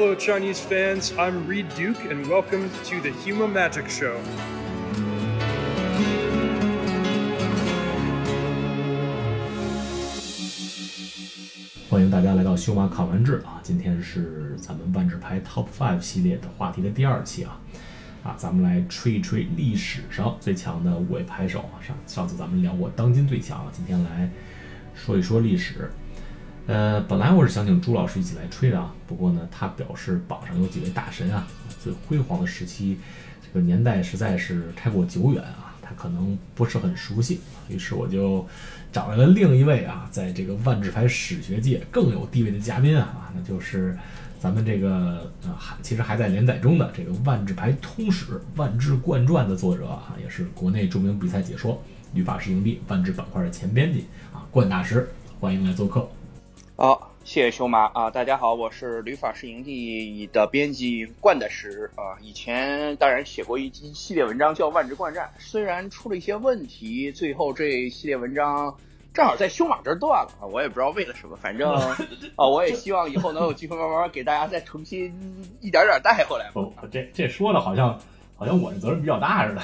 Hello, Chinese fans. I'm Reed Duke, and welcome to the Huma Magic Show. 欢迎大家来到修马看完志啊！今天是咱们万智牌 Top Five 系列的话题的第二期啊啊！咱们来吹一吹历史上最强的五位牌手啊。上上次咱们聊过当今最强啊，今天来说一说历史。呃，本来我是想请朱老师一起来吹的啊，不过呢，他表示榜上有几位大神啊，最辉煌的时期，这个年代实在是太过久远啊，他可能不是很熟悉。于是我就找来了另一位啊，在这个万智牌史学界更有地位的嘉宾啊，那就是咱们这个呃还其实还在连载中的这个《万智牌通史》《万智冠传》的作者啊，也是国内著名比赛解说、旅法师营地万智板块的前编辑啊，冠大师，欢迎来做客。好，谢谢修马啊！大家好，我是旅法师营地的编辑冠的石啊。以前当然写过一一系列文章叫《万智冠战》，虽然出了一些问题，最后这一系列文章正好在修马这儿断了啊。我也不知道为了什么，反正 啊，我也希望以后能有机会慢慢给大家再重新一点点带回来。不，这这说的好像好像我的责任比较大似的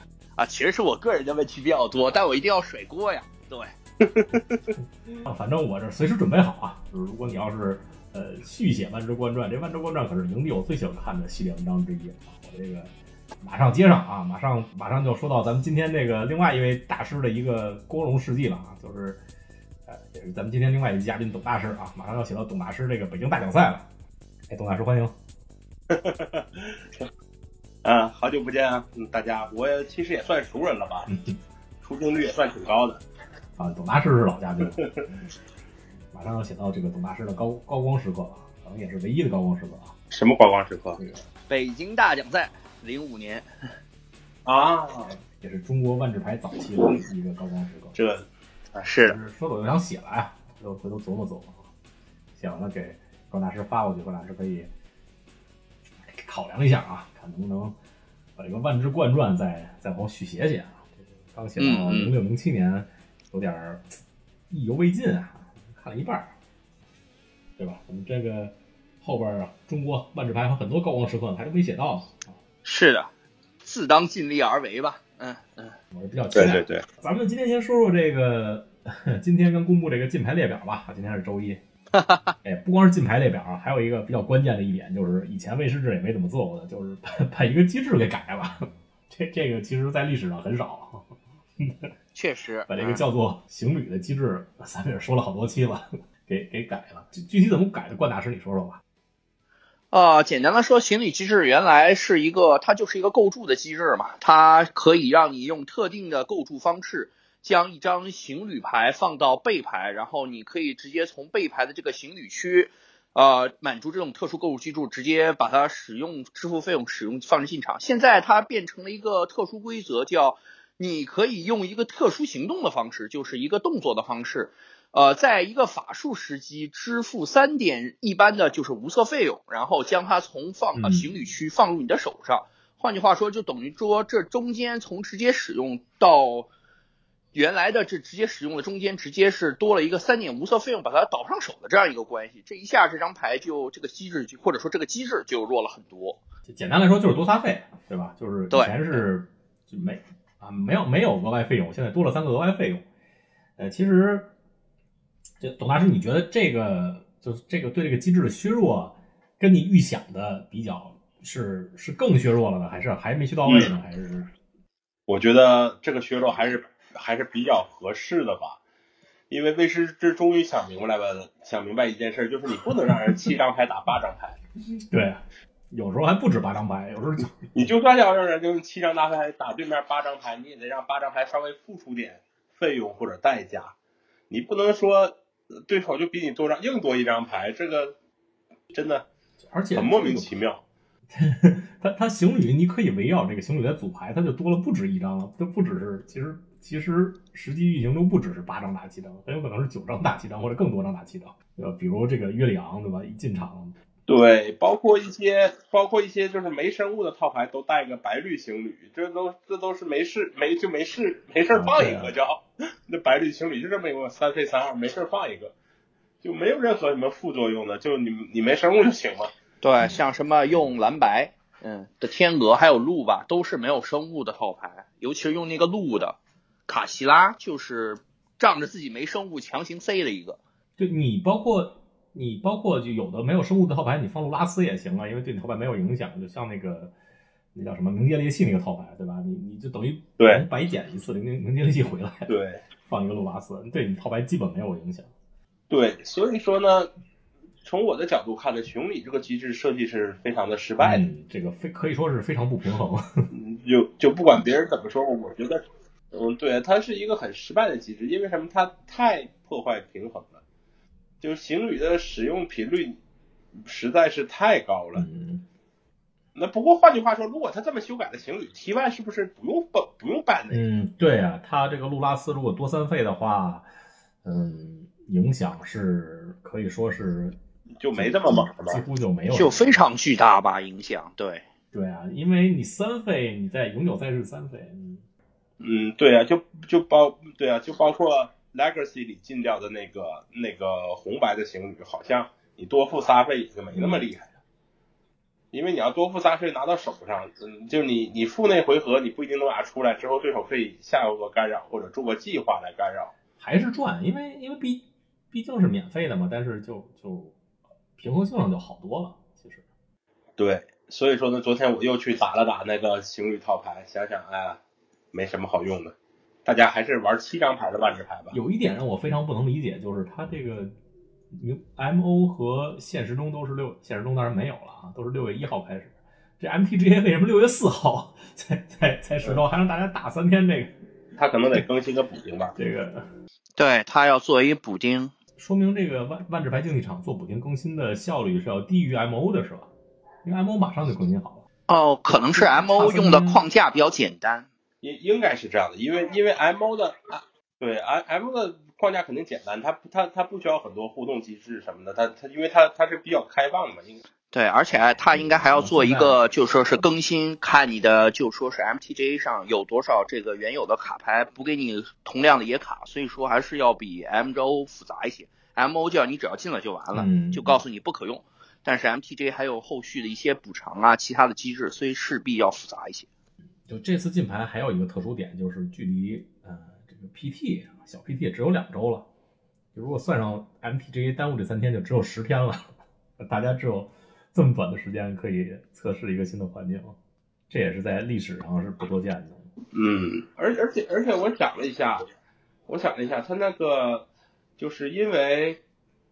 啊。其实是我个人的问题比较多，但我一定要甩锅呀。对。啊，反正我这随时准备好啊。就是如果你要是呃续写《万州观传》，这《万州观传》可是营地我最喜欢看的系列文章之一啊。我这个马上接上啊，马上马上就说到咱们今天这个另外一位大师的一个光荣事迹了啊，就是呃也是咱们今天另外一位嘉宾董大师啊，马上要写到董大师这个北京大奖赛了。哎，董大师欢迎。啊，好久不见啊，大家，我其实也算熟人了吧，出镜率也算挺高的。啊，董大师是老嘉宾，马上要写到这个董大师的高高光时刻了，可能也是唯一的高光时刻啊。什么高光时刻？这个北京大奖赛零五年啊，也是中国万智牌早期的一个高光时刻。这啊是说走就想写了呀，就回头琢磨琢磨，写完了给高大师发过去，高大师可以考量一下啊，看能不能把这个万智冠传再再往续写写啊。刚写到零六零七年。有点儿意犹未尽啊，看了一半儿，对吧？我们这个后边啊，中国万智牌和很多高光时刻还都没写到呢。是的，自当尽力而为吧。嗯嗯，我是比较期待。对对对，咱们今天先说说这个，今天刚公布这个禁牌列表吧。今天是周一。哎，不光是禁牌列表啊，还有一个比较关键的一点，就是以前卫士志也没怎么做过的，就是把 一个机制给改了。这这个其实在历史上很少。确实，把这个叫做行旅的机制，咱们也说了好多期了，给给改了。具具体怎么改的，冠大师你说说吧。啊，简单的说，行旅机制原来是一个，它就是一个构筑的机制嘛，它可以让你用特定的构筑方式，将一张行旅牌放到背牌，然后你可以直接从背牌的这个行旅区，呃，满足这种特殊构筑机制，直接把它使用支付费用，使用放置进场。现在它变成了一个特殊规则，叫。你可以用一个特殊行动的方式，就是一个动作的方式，呃，在一个法术时机支付三点一般的就是无色费用，然后将它从放呃行旅区放入你的手上。换句话说，就等于说这中间从直接使用到原来的这直接使用的中间，直接是多了一个三点无色费用把它倒上手的这样一个关系。这一下这张牌就这个机制就或者说这个机制就弱了很多。简单来说就是多撒费，对吧？就是以前是就没。啊，没有没有额外费用，现在多了三个额外费用。呃，其实，这董大师，你觉得这个就是这个对这个机制的削弱，跟你预想的比较，是是更削弱了呢，还是还没去到位呢？还是？我觉得这个削弱还是还是比较合适的吧，因为魏师之终于想明白了，想明白一件事，就是你不能让人七张牌打八张牌。对。有时候还不止八张牌，有时候你就算要让人用七张大牌打对面八张牌，你也得让八张牌稍微付出点费用或者代价。你不能说对手就比你多张硬多一张牌，这个真的而且很莫名其妙。他他行旅你可以围绕这个行旅来组牌，他就多了不止一张了，就不只是其实其实实际运行中不只是八张大七张，很有可能是九张大七张或者更多张大七张。呃，比如这个约里昂对吧？一进场。对，包括一些，包括一些就是没生物的套牌都带个白绿情侣，这都这都是没事没就没事没事放一个就好 那白绿情侣就这么一个三费三二没事放一个，就没有任何什么副作用的，就你你没生物就行嘛。对，像什么用蓝白，嗯的天鹅还有鹿吧，都是没有生物的套牌，尤其是用那个鹿的卡西拉，就是仗着自己没生物强行塞了一个。就你包括你包括就有的没有生物的套牌，你放路拉斯也行啊，因为对你套牌没有影响。就像那个那叫什么冥界猎器那个套牌，对吧？你你就等于对白捡一次冥冥界猎器回来，对放一个路拉斯，对你套牌基本没有影响。对，所以说呢，从我的角度看呢，熊里这个机制设计是非常的失败的。嗯，这个非可以说是非常不平衡。嗯就就不管别人怎么说，我觉得，嗯，对，它是一个很失败的机制，因为什么？它太破坏平衡了，就是行旅的使用频率实在是太高了。嗯，那不过换句话说，如果他这么修改的行旅，T Y 是不是不用不不用办那？嗯，对啊，他这个路拉斯如果多三费的话，嗯，影响是可以说是就没这么猛了几？乎就没有，就非常巨大吧影响，对，对啊，因为你三费你在永久赛事三费，嗯嗯，对啊，就就包对啊，就包括 Legacy 里禁掉的那个那个红白的行旅，好像你多付仨费也就没那么厉害了。因为你要多付仨费拿到手上，嗯，就你你付那回合你不一定能打出来，之后对手可以下回合干扰或者做个计划来干扰。还是赚，因为因为毕毕竟是免费的嘛，但是就就平衡性上就好多了，其实。对，所以说呢，昨天我又去打了打那个行旅套牌，想想哎呀，没什么好用的，大家还是玩七张牌的万智牌吧。有一点让我非常不能理解，就是它这个 M O 和现实中都是六，现实中当然没有了啊，都是六月一号开始。这 M T G A 为什么六月四号才才才石头，还让大家打三天？这个他可能得更新个补丁吧。这个对他要做一补丁，说明这个万万智牌竞技场做补丁更新的效率是要低于 M O 的，是吧？因为 M O 马上就更新好了。哦，可能是 M O 用的框架比较简单，应应该是这样的，因为因为 M O 的啊，对 M M O 的框架肯定简单，它它它不需要很多互动机制什么的，它它因为它它是比较开放的嘛，应该对，而且它应该还要做一个，就说是更新，看你的就说是 MTGA 上有多少这个原有的卡牌不给你同量的野卡，所以说还是要比 MO 复杂一些。MO 就要你只要进了就完了，嗯就告诉你不可用。但是 MTGA 还有后续的一些补偿啊，其他的机制，所以势必要复杂一些。就这次进牌还有一个特殊点，就是距离呃这个 PT 小 PT 也只有两周了。就如果算上 MTGA 耽误这三天，就只有十天了。大家只有这么短的时间可以测试一个新的环境，这也是在历史上是不多见的。嗯，而而且而且我想了一下，我想了一下，他那个就是因为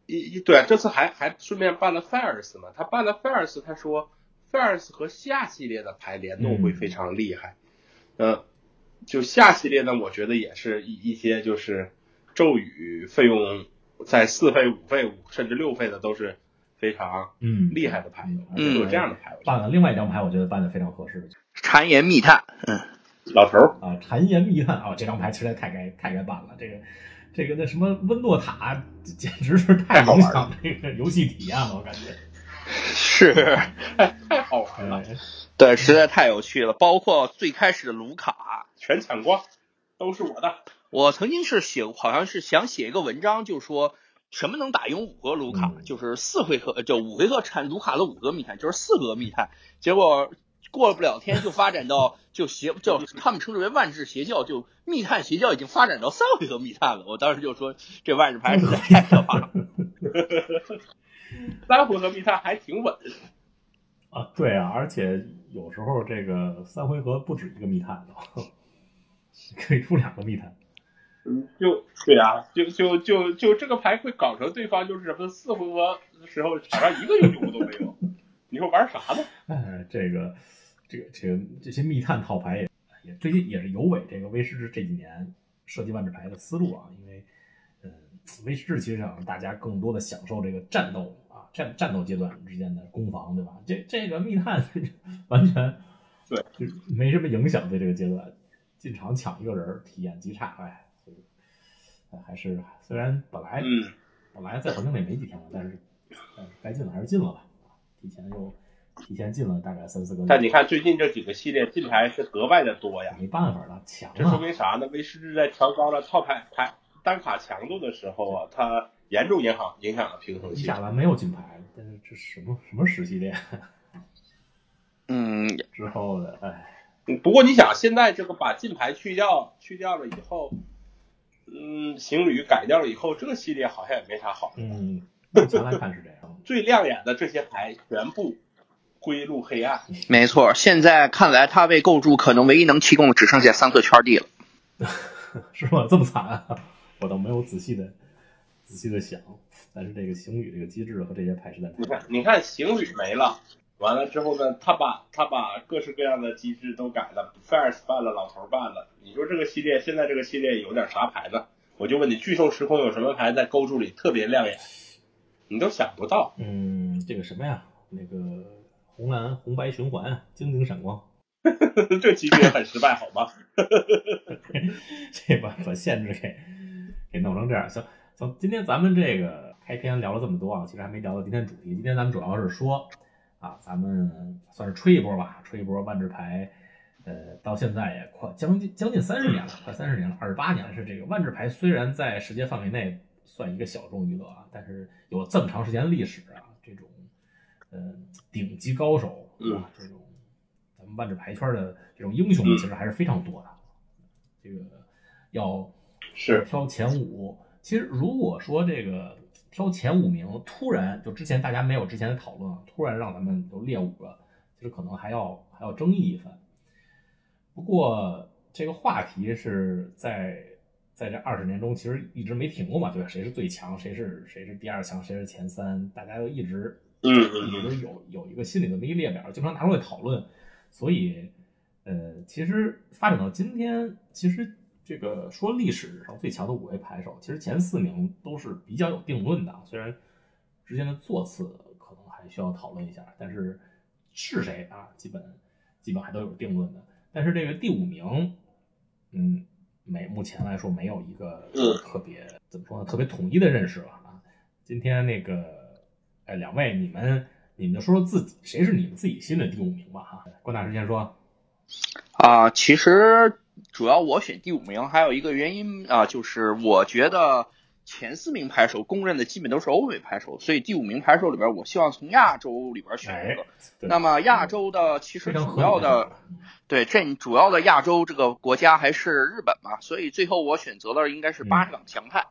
一一对这次还还顺便办了 Fairs 嘛，他办了 Fairs，他说 Fairs 和下系列的牌联动会非常厉害，嗯、就下系列呢，我觉得也是一一些就是咒语费用在四费、五费、五甚至六费的都是非常嗯厉害的牌，嗯有这样的牌，办了另外一张牌，我觉得办的非常合适谗言密探，嗯，老头儿。啊，谗言密探啊，这张牌实在太该太该办了。这个这个那什么温诺塔，简直是太影响这个游戏体验了，我感觉。是，太 太好玩了，哎 对，实在太有趣了。包括最开始的卢卡，全抢光，都是我的。我曾经是写，好像是想写一个文章，就是说什么能打赢五个卢卡，嗯就是四回合，就五回合产卢卡的五个密探，就是四个密探。结果过了不了天，就发展到就邪叫他们称之为万智邪教，就密探邪教已经发展到三回合密探了。我当时就说这万智牌实在太可怕了。三回合密探还挺稳，啊，对啊，而且有时候这个三回合不止一个密探的，可以出两个密探。嗯，就对啊，就就就就这个牌会搞成对方就是什么四回合的时候场上一个英雄都没有，你说玩啥呢？哎，这个这个这个这些密探套牌也也最近也是有违这个威士忌这几年设计万智牌的思路啊，因为嗯，威士忌其实想让大家更多的享受这个战斗啊战战斗阶段之间的攻防，对吧？这这个密探 完全对，就没什么影响对这个阶段，进场抢一个人体验极差，哎，还是虽然本来嗯，本来在环境里没几天了，但是但是该进的还是进了吧，提前又提前进了大概三四个。但你看最近这几个系列进牌是格外的多呀，没办法了，抢这说啊！明啥呢？威士忌在调高了套牌牌单卡强度的时候啊，它严重影响影响了平衡器。亚兰没有金牌，但是这什么什么十系列嗯，之后的，哎，嗯不过你想，现在这个把金牌去掉去掉了以后，嗯，行旅改掉了以后，这个系列好像也没啥好。嗯，目前来看是这样。最亮眼的这些牌全部归入黑暗。没错。现在看来，他为构筑可能唯一能提供的只剩下三个圈地了。是吗？这么惨啊？我倒没有仔细的仔细的想，但是这个行旅这个机制和这些牌是在太你看，你看行旅没了，完了之后呢，他把他把各式各样的机制都改了 f i r s 办了，老头办了。你说这个系列现在这个系列有点啥牌子？我就问你，巨兽时空有什么牌在构筑里特别亮眼？你都想不到。嗯，这个什么呀？那个红蓝红白循环啊，晶晶闪光，这机制也很失败，好吗？这把把限制给给弄成这样。行行，今天咱们这个开篇聊了这么多啊，其实还没聊到今天主题。今天咱们主要是说啊，咱们算是吹一波吧，吹一波万智牌。呃，到现在也快将近将近三十年了，快三十年了，二十八年是这个万智牌虽然在世界范围内算一个小众娱乐啊，但是有这么长时间的历史啊，这种呃顶级高手啊？这种咱们万智牌圈的这种英雄其实还是非常多的。这个要是挑前五，其实如果说这个挑前五名，突然就之前大家没有之前的讨论啊，突然让咱们就列五个，其实可能还要还要争议一番。不过这个话题是在在这二十年中，其实一直没停过嘛，对吧？谁是最强，谁是谁是第二强，谁是前三，大家都一直嗯一直有有一个心里的这么一个列表，经常拿出来讨论。所以，呃，其实发展到今天，其实这个说历史上最强的五位牌手，其实前四名都是比较有定论的，虽然之间的座次可能还需要讨论一下，但是是谁啊，基本基本还都有定论的。但是这个第五名，嗯，没目前来说没有一个嗯特别、怎么说呢，特别统一的认识了啊。今天那个，哎，两位你们你们就说说自己谁是你们自己心里的第五名吧哈。关大师先说，啊，其实主要我选第五名还有一个原因啊，就是我觉得前四名牌手公认的基本都是欧美牌手，所以第五名牌手里边，我希望从亚洲里边选一个。哎，那么亚洲的其实主要的对这主要的亚洲这个国家还是日本嘛，所以最后我选择了应该是巴士港强派。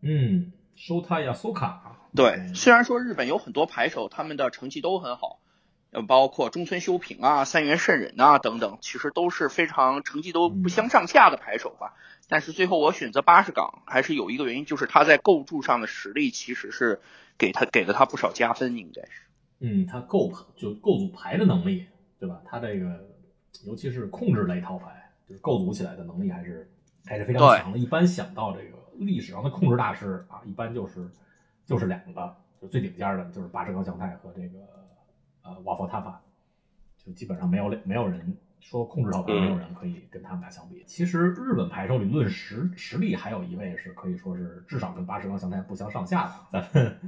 嗯，收他亚苏卡，对，虽然说日本有很多牌手，他们的成绩都很好，呃，包括中村修平啊、三原慎人啊等等，其实都是非常成绩都不相上下的牌手吧。但是最后我选择八十港，还是有一个原因，就是他在构筑上的实力其实是给他给了他不少加分，应该是。嗯，他构就构组牌的能力，对吧？他这个尤其是控制类套牌，就是构组起来的能力还是还是非常强的。一般想到这个历史上的控制大师啊，一般就是就是两个，就最顶尖的就是八十冈祥太和这个呃瓦佛塔法，就基本上没有没有人说控制套牌，嗯没有人可以跟他们俩相比。其实日本牌手里论实实力，还有一位是可以说是至少跟巴什冈祥太不相上下的。咱们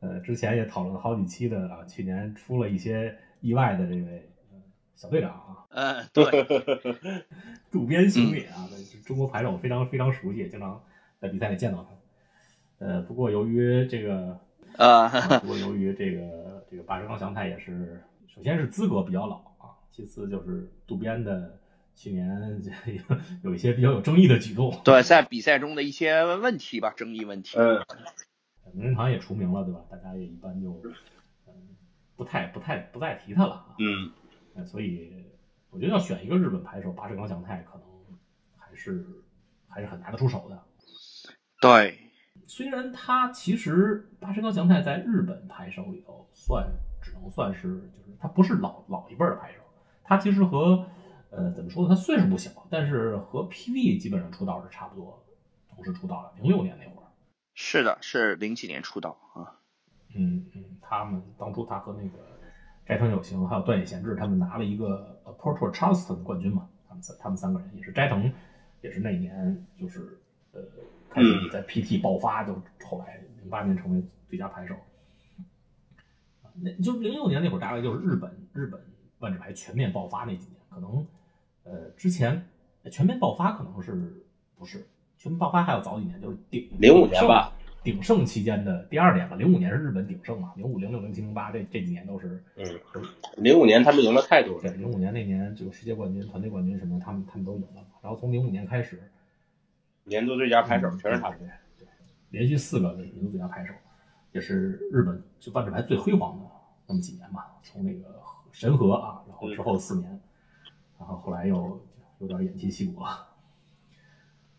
呃之前也讨论了好几期的啊，去年出了一些意外的这位、呃小队长啊，嗯，对，渡边雄也啊，对中国牌手非常非常熟悉，经常在比赛里见到他。呃，不过由于这个，呃，不过由于这个这个巴什冈祥太也是，首先是资格比较老啊，其次就是渡边的去年 有一些比较有争议的举动，对，在比赛中的一些问题吧，争议问题。嗯，名人堂也除名了，对吧？大家也一般就嗯不太不太不再提他了啊。嗯，呃所以我觉得要选一个日本牌手，巴什冈祥太可能还是还是很拿得出手的。对，虽然他其实巴什冈祥太在日本牌手里头算只能算是就是他不是老老一辈儿的牌手，他其实和呃怎么说呢，他岁数不小，但是和 PV 基本上出道是差不多同时出道的，零六年那会儿。是的，是零几年出道啊。嗯嗯，他们当初他和那个斋藤有行还有段野贤治他们拿了一个呃 Porto Charleston 冠军嘛，他们三他们三个人也是斋藤也是那一年就是呃开始在 PT 爆发，就后来零八年成为最佳牌手。啊那就零六年那会儿，大概就是日本日本万智牌全面爆发那几年，可能呃之前呃全面爆发可能是不是全面爆发还要早几年，就是顶零五年吧，鼎盛期间的第二年吧。零五年是日本鼎盛嘛，零五、零六、零七、零八这这几年都是。嗯，零五年他们赢了太多了。对，零五年那年就世界冠军、团队冠军什么，他们他们都赢了。然后从零五年开始，年度最佳拍手全是他。对对，连续四个年度最佳拍手，也是日本就万智牌最辉煌的那么几年吧。从那个神和啊，然后之后四年，然后后来又有点偃旗息鼓了。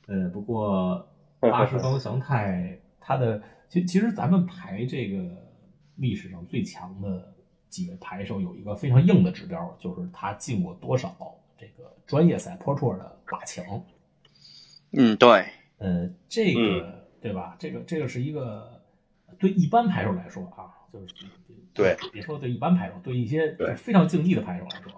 呃，不过 大石高祥太他的其其实咱们排这个历史上最强的几位牌手有一个非常硬的指标，就是他进过多少这个专业赛 Pro Tour 的八强。嗯，对，呃，这个对吧？这个这个是一个对一般牌手来说啊，就是对，别说对一般牌手，对一些非常竞技的牌手来说，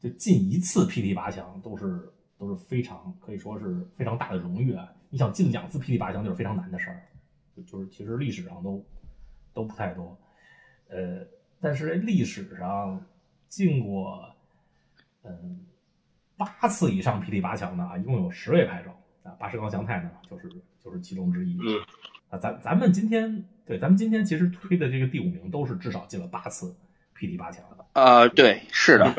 就进一次 PT 八强都是。都是非常可以说是非常大的荣誉啊！你想进两次 PT 八强就是非常难的事儿，就是其实历史上都都不太多。呃，但是历史上进过嗯八次以上 PT 八强的啊，一共有十位牌手啊，八十高祥太呢就是就是其中之一。嗯，啊，咱咱们今天对咱们今天其实推的这个第五名都是至少进了八次 PT 八强的。呃，对，是的，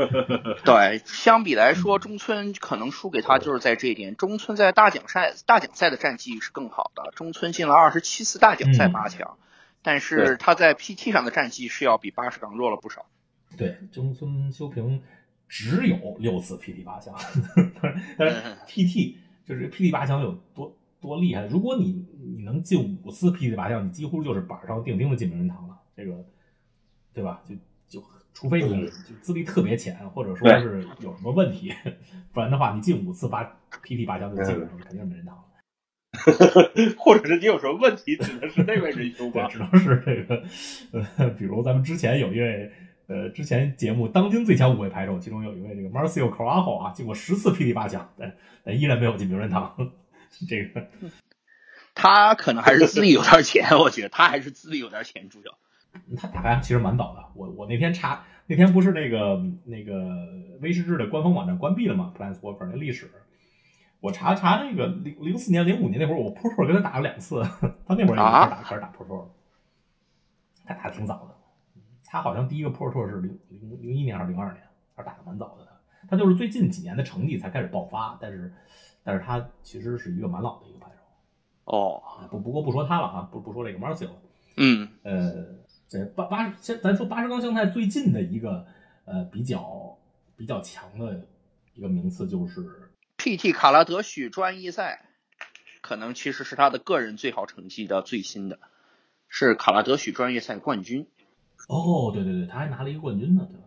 对，相比来说，中村可能输给他就是在这一点。中村在大奖赛大奖赛的战绩是更好的，中村进了二十七次大奖赛八强，但是他在 PT 上的战绩是要比八十港弱了不少。对，中村修平只有六次 PT 八强，但是 PT 就是 PT 八强有多多厉害？如果你你能进五次 PT 八强，你几乎就是板上钉钉的进名人堂了，这个对吧？就就。除非你就资历特别浅，或者说是有什么问题，不然的话，你进五次八 PT 八强就基本上肯定是没人堂了。或者是你有什么问题，指的是那位仁兄吧？只能是这个，呃，比如咱们之前有一位，呃，之前节目当今最强五位牌手，其中有一位这个 Marcio Carajo 啊，进过十次 PT 八强，但但依然没有进名人堂。这个 他可能还是资历有点浅，我觉得他还是资历有点浅，主要。他打牌其实蛮早的，我我那天查，那天不是那个那个威士治的官方网站关闭了吗？Plans Worker 那历史，我查查那个零零四年、零五年那会儿，我 Pro Tour 跟他打了两次，他那会儿也开始打开始打 Pro Tour 了，他打的挺早的，他好像第一个 Pro 是零零零一年还是零二年，他打的蛮早的，他就是最近几年的成绩才开始爆发，但是但是他其实是一个蛮老的一个牌手。哦，不不过不说他了啊，不不说这个 Marcio，嗯，呃。这八八先咱说八十高香菜最近的一个呃比较比较强的一个名次就是 PT 卡拉德许专业赛，可能其实是他的个人最好成绩的最新的，是卡拉德许专业赛冠军。哦，对对对，他还拿了一个冠军呢，对吧？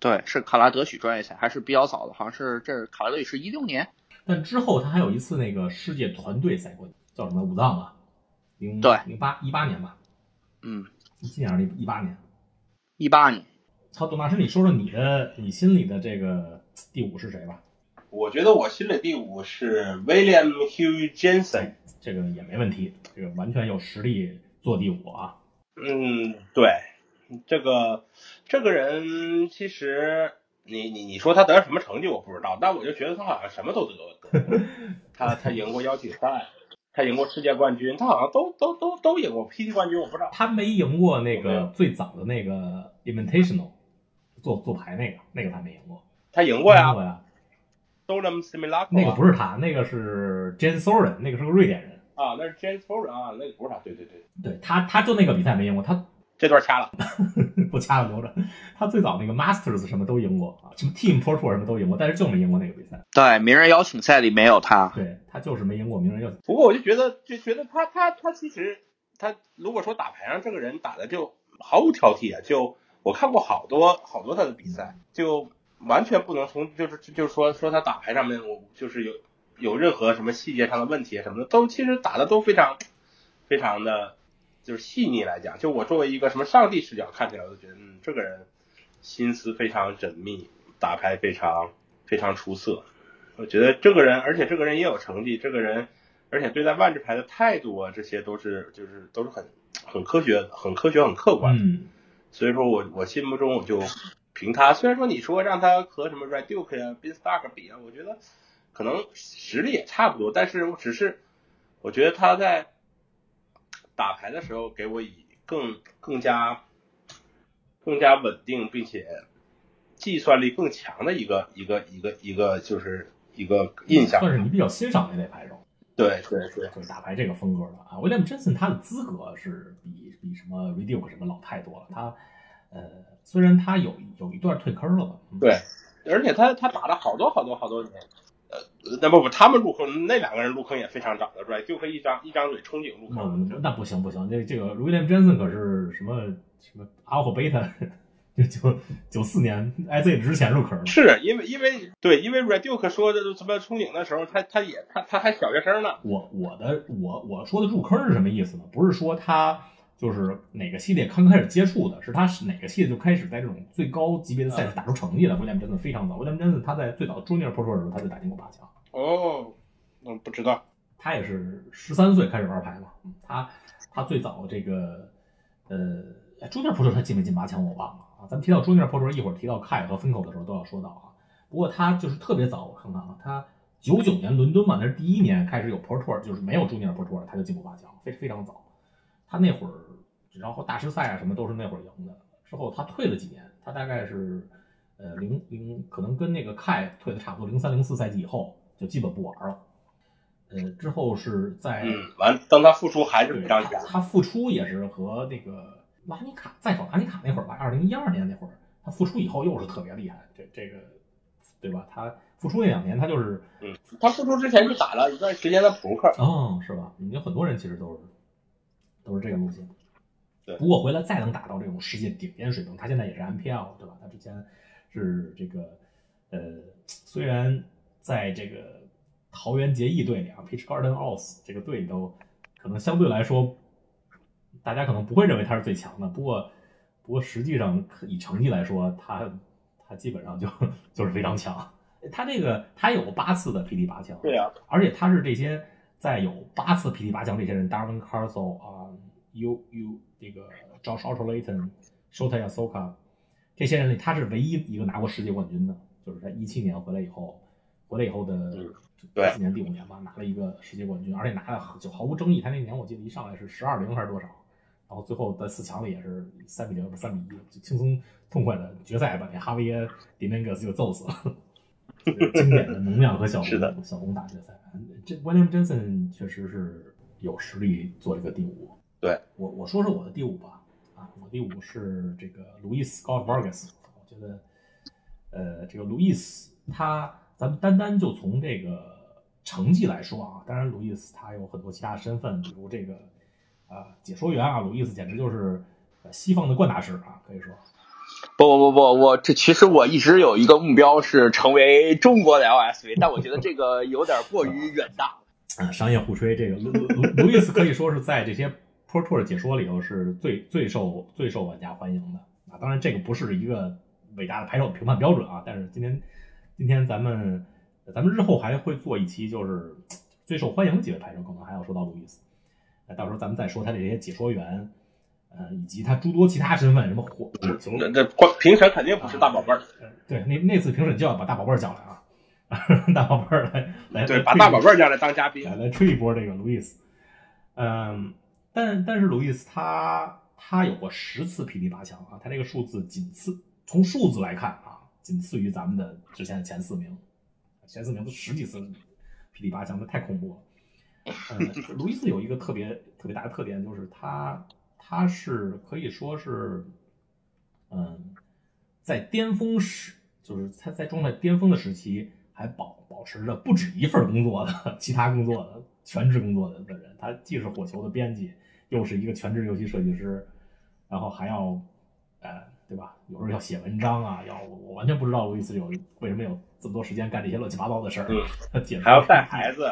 对，是卡拉德许专业赛，还是比较早的，好像是这卡拉德许是一六年。但之后他还有一次那个世界团队赛冠军，叫什么武藏啊？零对零八一八年吧。嗯。今年还是一八年，一八年。好，董大师，你说说你的你心里的这个第五是谁吧？我觉得我心里第五是 William Hugh Jensen，这个也没问题，这个完全有实力做第五啊。嗯，对，这个这个人其实你你你说他得了什么成绩我不知道，但我就觉得他好像什么都得，他他赢过邀请赛。他赢过世界冠军，他好像都都都都赢过 PT 冠军，我不知道。他没赢过那个最早的那个 Invitational，做做牌那个，那个他没赢过。他赢过呀。赢过呀。Solem。那个不是他，那个是 Jens Soren，那个是个瑞典人。啊，那是 Jens Soren 啊，那个不是他。对对对。对他，他就那个比赛没赢过，他。这段掐了，不掐了留着。他最早那个 Masters 什么都赢过啊，什么 Team Pro Tour 什么都赢过，但是就没赢过那个比赛。对，名人邀请赛里没有他。对他就是没赢过名人邀请。不过我就觉得，就觉得他他他其实他如果说打牌上这个人打的就毫无挑剔啊，就我看过好多好多他的比赛，就完全不能从就是就是说说他打牌上面我就是有有任何什么细节上的问题什么的，都其实打的都非常非常的。就是细腻来讲，就我作为一个什么上帝视角看起来，我都觉得，嗯，这个人心思非常缜密，打牌非常非常出色。我觉得这个人，而且这个人也有成绩，这个人，而且对待万智牌的态度啊，这些都是就是都是很很科学、很科学、很客观。嗯。所以说我我心目中我就凭他，虽然说你说让他和什么 Red Duke 呀、b i n Stark 比啊，我觉得可能实力也差不多，但是我只是我觉得他在。打牌的时候给我以更更加更加稳定并且计算力更强的一个一个一个一个就是一个印象。算是你比较欣赏的那类牌手。对对对，就是打牌这个风格的啊。威廉姆·珍森他的资格是比比什么 Reduke 什么老太多了。他呃，虽然他有有一段退坑了吧？嗯对，而且他他打了好多好多好多年。呃，那不不，他们入坑那两个人入坑也非常早的，right？就可以一张一张嘴憧憬入坑。那那不行不行，这这个 William Johnson 可是什么什么 Alpha Beta，就九九四年 IZ 之前入坑的。是因为因为对，因为 Reduke 说的什么憧憬的时候，他他也他他还小学生呢。我我的我我说的入坑是什么意思呢？不是说他就是哪个系列刚开始接触的，是他是哪个系列就开始在这种最高级别的赛事打出成绩的。William Johnson 非常早，William Johnson 他在最早 Junior Pro Tour 的时候他就打进过八强。哦，那，不知道。他也是十三岁开始玩牌嘛，嗯他他最早这个呃，Junior Pro Tour 他进没进八强我忘了啊。咱们提到 Junior Pro Tour 一会儿提到 Kai 和 Finkel 的时候都要说到啊。不过他就是特别早，我看看啊，他九九年伦敦嘛，那是第一年开始有 Pro Tour，就是没有 Junior Pro Tour 他就进过八强，非非常早。他那会儿，然后大师赛啊什么都是那会儿赢的。之后他退了几年，他大概是呃零零，可能跟那个 Kai 退的差不多，零三零四赛季以后就基本不玩了。呃，之后是在嗯，完，当他复出还是对非常强。他他复出也是和那个拉尼卡再访拉尼卡那会儿吧，二零一二年那会儿，他复出以后又是特别厉害，这这个对吧？他复出那两年他就是嗯，他复出之前就打了一段时间的扑克。哦，是吧？有很多人其实都是都是这个路线。对不过回来再能打到这种世界顶尖水平，他现在也是 MPL 对吧？他之前是这个呃，虽然在这个桃园结义队里啊，Peach Garden o s 这个队里头，可能相对来说，大家可能不会认为他是最强的。不过，不过实际上以成绩来说，他他基本上就就是非常强。他这个他有八次的 PD 八强，对啊，而且他是这些在有八次 PT 八强这些人，Darwin Carso 啊，U U 这个 Josh a u t o l a y t o n Shota Yasoka 这些人里，他是唯一一个拿过世界冠军的，就是在一七年回来以后，回来以后的嗯对四年第五年吧，拿了一个世界冠军，而且拿的就毫无争议。他那年我记得一上来是十二零还是多少，然后最后在四强里也是三比零三比一，就轻松痛快的决赛把那哈维耶迪 men 格斯就揍死了。经典的能量和小红小红打决赛，这 William Johnson 确实是有实力做这个第五。对我我说说我的第五吧，啊，我第五是这个 Luis Scott Vargas，我觉得，呃，这个 Luis 他，咱们单单就从这个成绩来说啊，当然 Luis 他有很多其他身份，比如这个啊、解说员啊路易斯简直就是呃西方的冠大师啊，可以说。不不不不，我这其实我一直有一个目标是成为中国的 LSV，但我觉得这个有点过于远大。啊，商业互吹，这个卢卢卢卢易斯可以说是在这些 Pro Tour 解说里头是最最受最受玩家欢迎的啊。当然，这个不是一个伟大的牌手的评判标准啊。但是今天今天咱们咱们日后还会做一期，就是 最受欢迎的几位牌手，可能还要说到路易斯。呃，到时候咱们再说他这些解说员，呃，以及他诸多其他身份，什么火火球这这评审肯定不是大宝贝儿，呃对，那那次评审就要把大宝贝儿叫来啊，大宝贝儿来来对，把大宝贝儿叫来当嘉宾来。来吹一波这个路易斯。嗯，但但是路易斯他他有过十次 PT 八强啊，他这个数字仅次从数字来看啊，仅次于咱们的之前的前四名，前四名都十几次 PT 八强，那太恐怖了。嗯，路易斯有一个特别特别大的特点，就是他他是可以说是，嗯，在巅峰时，就是他在状态巅峰的时期，还保保持着不止一份工作的其他工作的全职工作的的人。他既是火球的编辑，又是一个全职游戏设计师，然后还要，呃，对吧？有时候要写文章啊，要我完全不知道路易斯有为什么有这么多时间干这些乱七八糟的事儿，嗯他解释还要带孩子，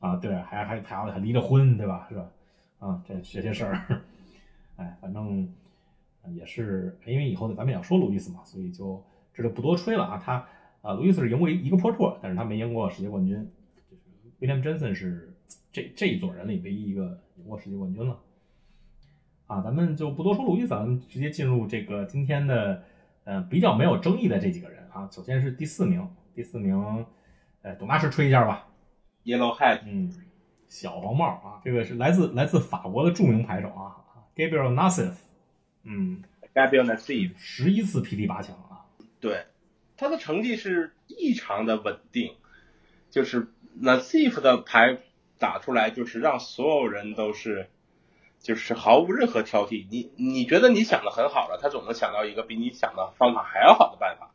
啊，对，还还还要还离了婚，对吧？是吧？啊，这这些事儿，哎，反正呃也是因为以后咱们也要说路易斯嘛，所以就这就不多吹了啊。他啊，路易斯是赢过一一个 Pro Tour，但是他没赢过世界冠军。就是 William Johnson 是这这一组人里唯一一个赢过世界冠军了。啊，咱们就不多说路易斯，咱们直接进入这个今天的呃比较没有争议的这几个人啊。首先是第四名，第四名，呃，董大师吹一下吧。Yellow Hat 嗯，小黄帽啊，这个是来自来自法国的著名牌手啊，Gabriel Nassif，嗯 Gabriel Nassif，十一次 PT 八强啊，对，他的成绩是异常的稳定，就是 Nassif 的牌打出来，就是让所有人都是。就是毫无任何挑剔，你你觉得你想的很好了，他总能想到一个比你想的方法还要好的办法，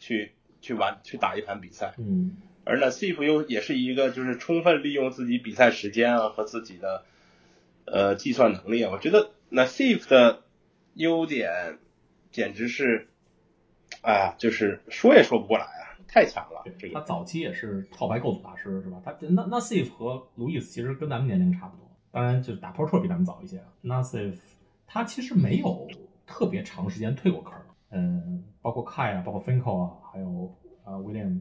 去去玩去打一盘比赛。嗯，而呢，Sif 又也是一个就是充分利用自己比赛时间啊和自己的呃计算能力啊，我觉得那 Sif 的优点简直是，哎呀，就是说也说不过来啊，太强了。这个他早期也是套牌构组大师是吧？他那那 Sif 和 Louis 其实跟咱们年龄差不多。当然，就是打 Pro Tour 比咱们早一些。Nassif 他其实没有特别长时间退过坑，嗯，包括 Kai 啊，包括 Finkel 啊，还有呃 William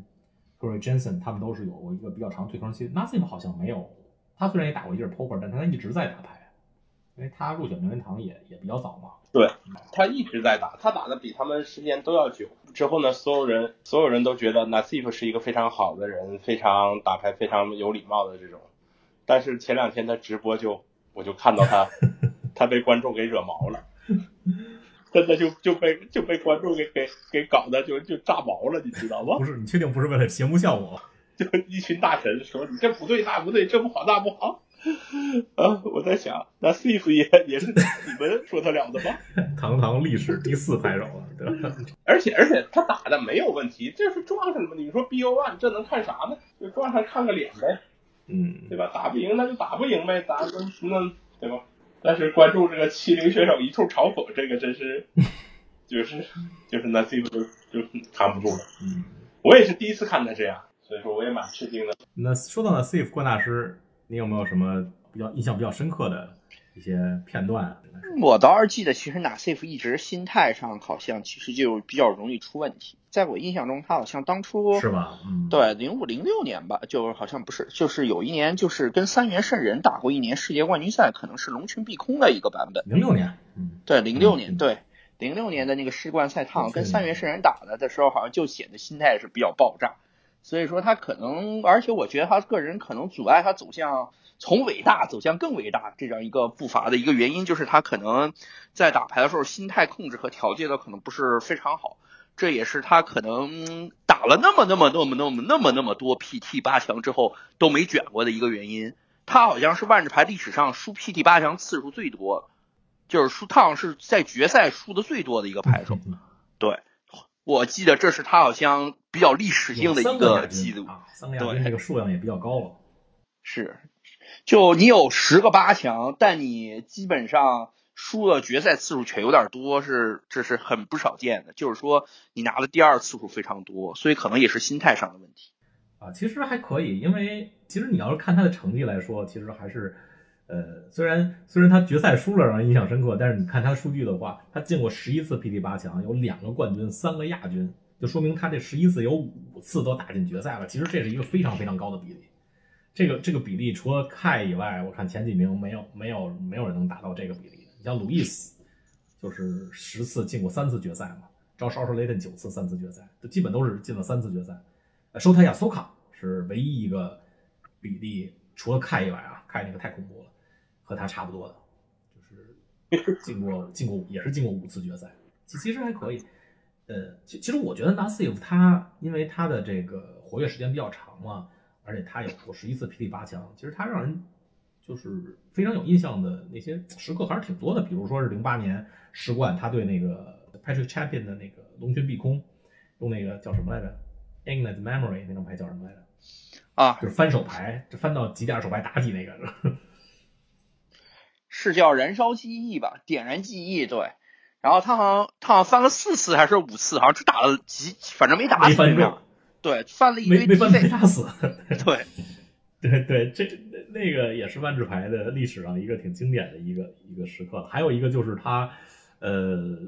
g o r y Jensen，他们都是有过一个比较长退坑期。Nassif 好像没有，他虽然也打过一阵 Poker，但他一直在打牌，因为他入选名人堂也也比较早嘛。对，他一直在打，他打的比他们时间都要久。之后呢，所有人所有人都觉得 Nassif 是一个非常好的人，非常打牌非常有礼貌的这种。但是前两天他直播就，我就看到他，他被观众给惹毛了，真的就就被就被观众给给给搞的就就炸毛了，你知道吗？不是，你确定不是为了节目效果？就一群大神说你这不对那不对，这不好那不好。啊，我在想，那 Sif 也也是你们说他了的吗？堂堂历史第四拍手了，对吧？而且而且他打的没有问题，这是撞上了。你说 BO One 这能看啥呢？就撞上看个脸呗。嗯，对吧？打不赢那就打不赢呗，打那那对吧？但是关注这个七零选手一通嘲讽，这个真是就是就是那 C 就就扛不住了。嗯，我也是第一次看他这样，所以说我也蛮吃惊的。那说到那 Safe 冠大师，你有没有什么比较印象比较深刻的一些片段？我倒是记得，其实纳 Safe 一直心态上好像其实就比较容易出问题。在我印象中，他好像当初是吧？嗯，对，零五零六年吧，就好像不是，就是有一年就是跟三元圣人打过一年世界冠军赛，可能是龙群碧空的一个版本。零六年，嗯，对，零六年，对，零六年的那个世冠赛，他跟三元圣人打的的时候，好像就显得心态是比较爆炸。所以说他可能，而且我觉得他个人可能阻碍他走向从伟大走向更伟大这样一个步伐的一个原因，就是他可能在打牌的时候心态控制和调节的可能不是非常好。这也是他可能打了那么那么那么那么那么那么多 PT 八强之后都没卷过的一个原因。他好像是万智牌历史上输 PT 八强次数最多，就是输趟是在决赛输的最多的一个牌手。对，我记得这是他好像比较历史性的一个记录。三个亚军这个数量也比较高了。是，就你有十个八强，但你基本上。输的决赛次数却有点多，是这是很不少见的。就是说，你拿的第二次数非常多，所以可能也是心态上的问题啊。其实还可以，因为其实你要是看他的成绩来说，其实还是呃，虽然虽然他决赛输了让人印象深刻，但是你看他数据的话，他进过十一次 PT 八强，有两个冠军，三个亚军，就说明他这十一次有五次都打进决赛了。其实这是一个非常非常高的比例。这个这个比例除了 K 以外，我看前几名没有没有没有人能达到这个比例。你像路易斯，就是十次进过三次决赛嘛。招少尔雷顿九次三次决赛，就基本都是进了三次决赛。呃，收泰亚苏卡是唯一一个比例，除了凯以外啊，凯那个太恐怖了，和他差不多的，就是进过进过也是进过五次决赛，其其实还可以。呃，其其实我觉得纳斯夫他因为他的这个活跃时间比较长嘛，而且他有过十一次霹雳八强，其实他让人。就是非常有印象的那些时刻还是挺多的，比如说是零八年世冠，他对那个 Patrick Champion 的那个龙群碧空，用那个叫什么来着？Infinite Memory 那张牌叫什么来着？啊，就是翻手牌，就翻到几点手牌打几那个，是叫燃烧记忆吧？点燃记忆，对。然后他好像他好像翻了四次还是五次，好像只打了几，反正没打死。对，翻了一堆。没没翻没打死。对。对对，这那那个也是万智牌的历史上一个挺经典的一个一个时刻。还有一个就是他，呃，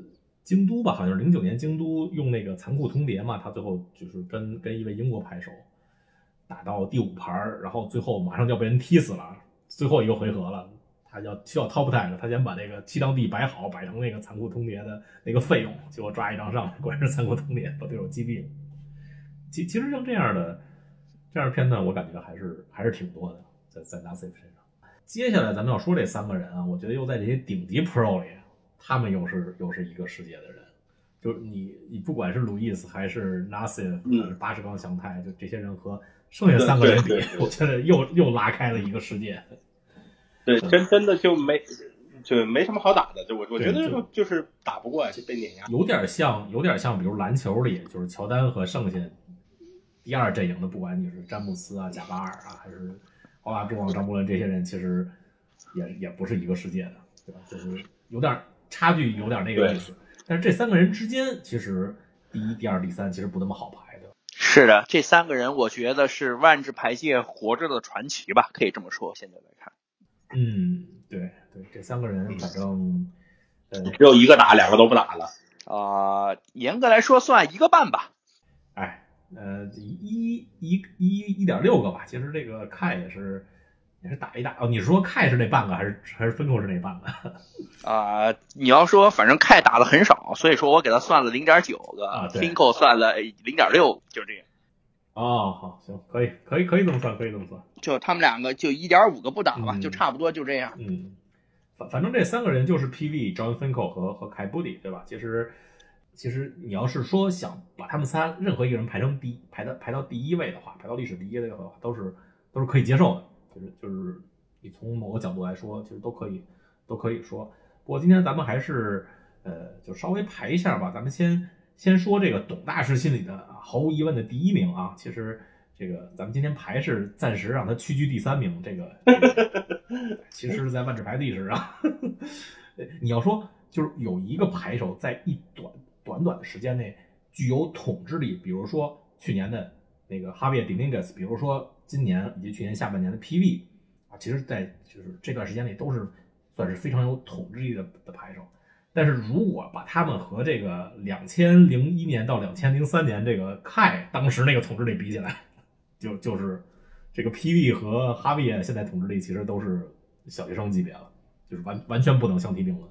京都吧，好像是零九年京都用那个残酷通牒嘛，他最后就是跟跟一位英国牌手打到第五盘，然后最后马上就要被人踢死了，最后一个回合了，他要需要 top tag，他先把那个七张地摆好，摆成那个残酷通牒的那个费用，结果抓一张上，果然是残酷通牒把对手击毙了。其其实像这样的。这样片段我感觉还是还是挺多的，在在 Nassif 身上。接下来咱们要说这三个人啊，我觉得又在这些顶级 Pro 里，他们又是又是一个世界的人。就是你你不管是路易斯还是 Nassif，嗯巴什刚祥太，就这些人和剩下三个人比我觉得又又拉开了一个世界。对，真真的就没就没什么好打的，就我我觉得就就是打不过就被碾压。有点像，有点像，比如篮球里，就是乔丹和剩下第二阵营的，不管你是詹姆斯啊、贾巴尔啊，还是奥拉朱旺、张伯伦这些人，其实也也不是一个世界的，对吧？就是有点差距，有点那个意思。但是这三个人之间，其实第一、第二、第三其实不那么好排的。是的，这三个人我觉得是万智牌界活着的传奇吧，可以这么说。现在来看，嗯，对对，这三个人反正，呃，只有一个打，两个都不打了。啊、严格来说算一个半吧。哎，呃，一一一一点六个吧。其实这个 K 也是也是打一打哦。你说 K 是那半个，还是还是分扣是那半个？啊、你要说反正 K 打的很少，所以说我给他算了零点九个、啊对 f i n k o 算了零点六，就这样。哦，好，行，可以，可以，可以这么算，可以这么算。就他们两个就一点五个不打吧，嗯就差不多就这样。嗯，反反正这三个人就是 PV、John Finkel 和和凯布里，对吧？其实其实你要是说想把他们仨任何一个人排成第排到排到第一位的话，排到历史第一位的话，都是都是可以接受的。就是就是你从某个角度来说，其实都可以都可以说。不过今天咱们还是呃，就稍微排一下吧。咱们先先说这个董大师心里的啊毫无疑问的第一名啊。其实这个咱们今天排是暂时让他屈居第三名，这个、这 个其实是在万智牌历史上，你要说就是有一个牌手在一短短短的时间内具有统治力，比如说去年的那个哈维迪明格斯，比如说今年以及去年下半年的 PV 啊，其实，在就是这段时间里都是算是非常有统治力的的牌手。但是如果把他们和这个两千零一年到两千零三年这个 K 当时那个统治力比起来，就就是这个 PV 和哈维现在统治力其实都是小学生级别了，就是完完全不能相提并论。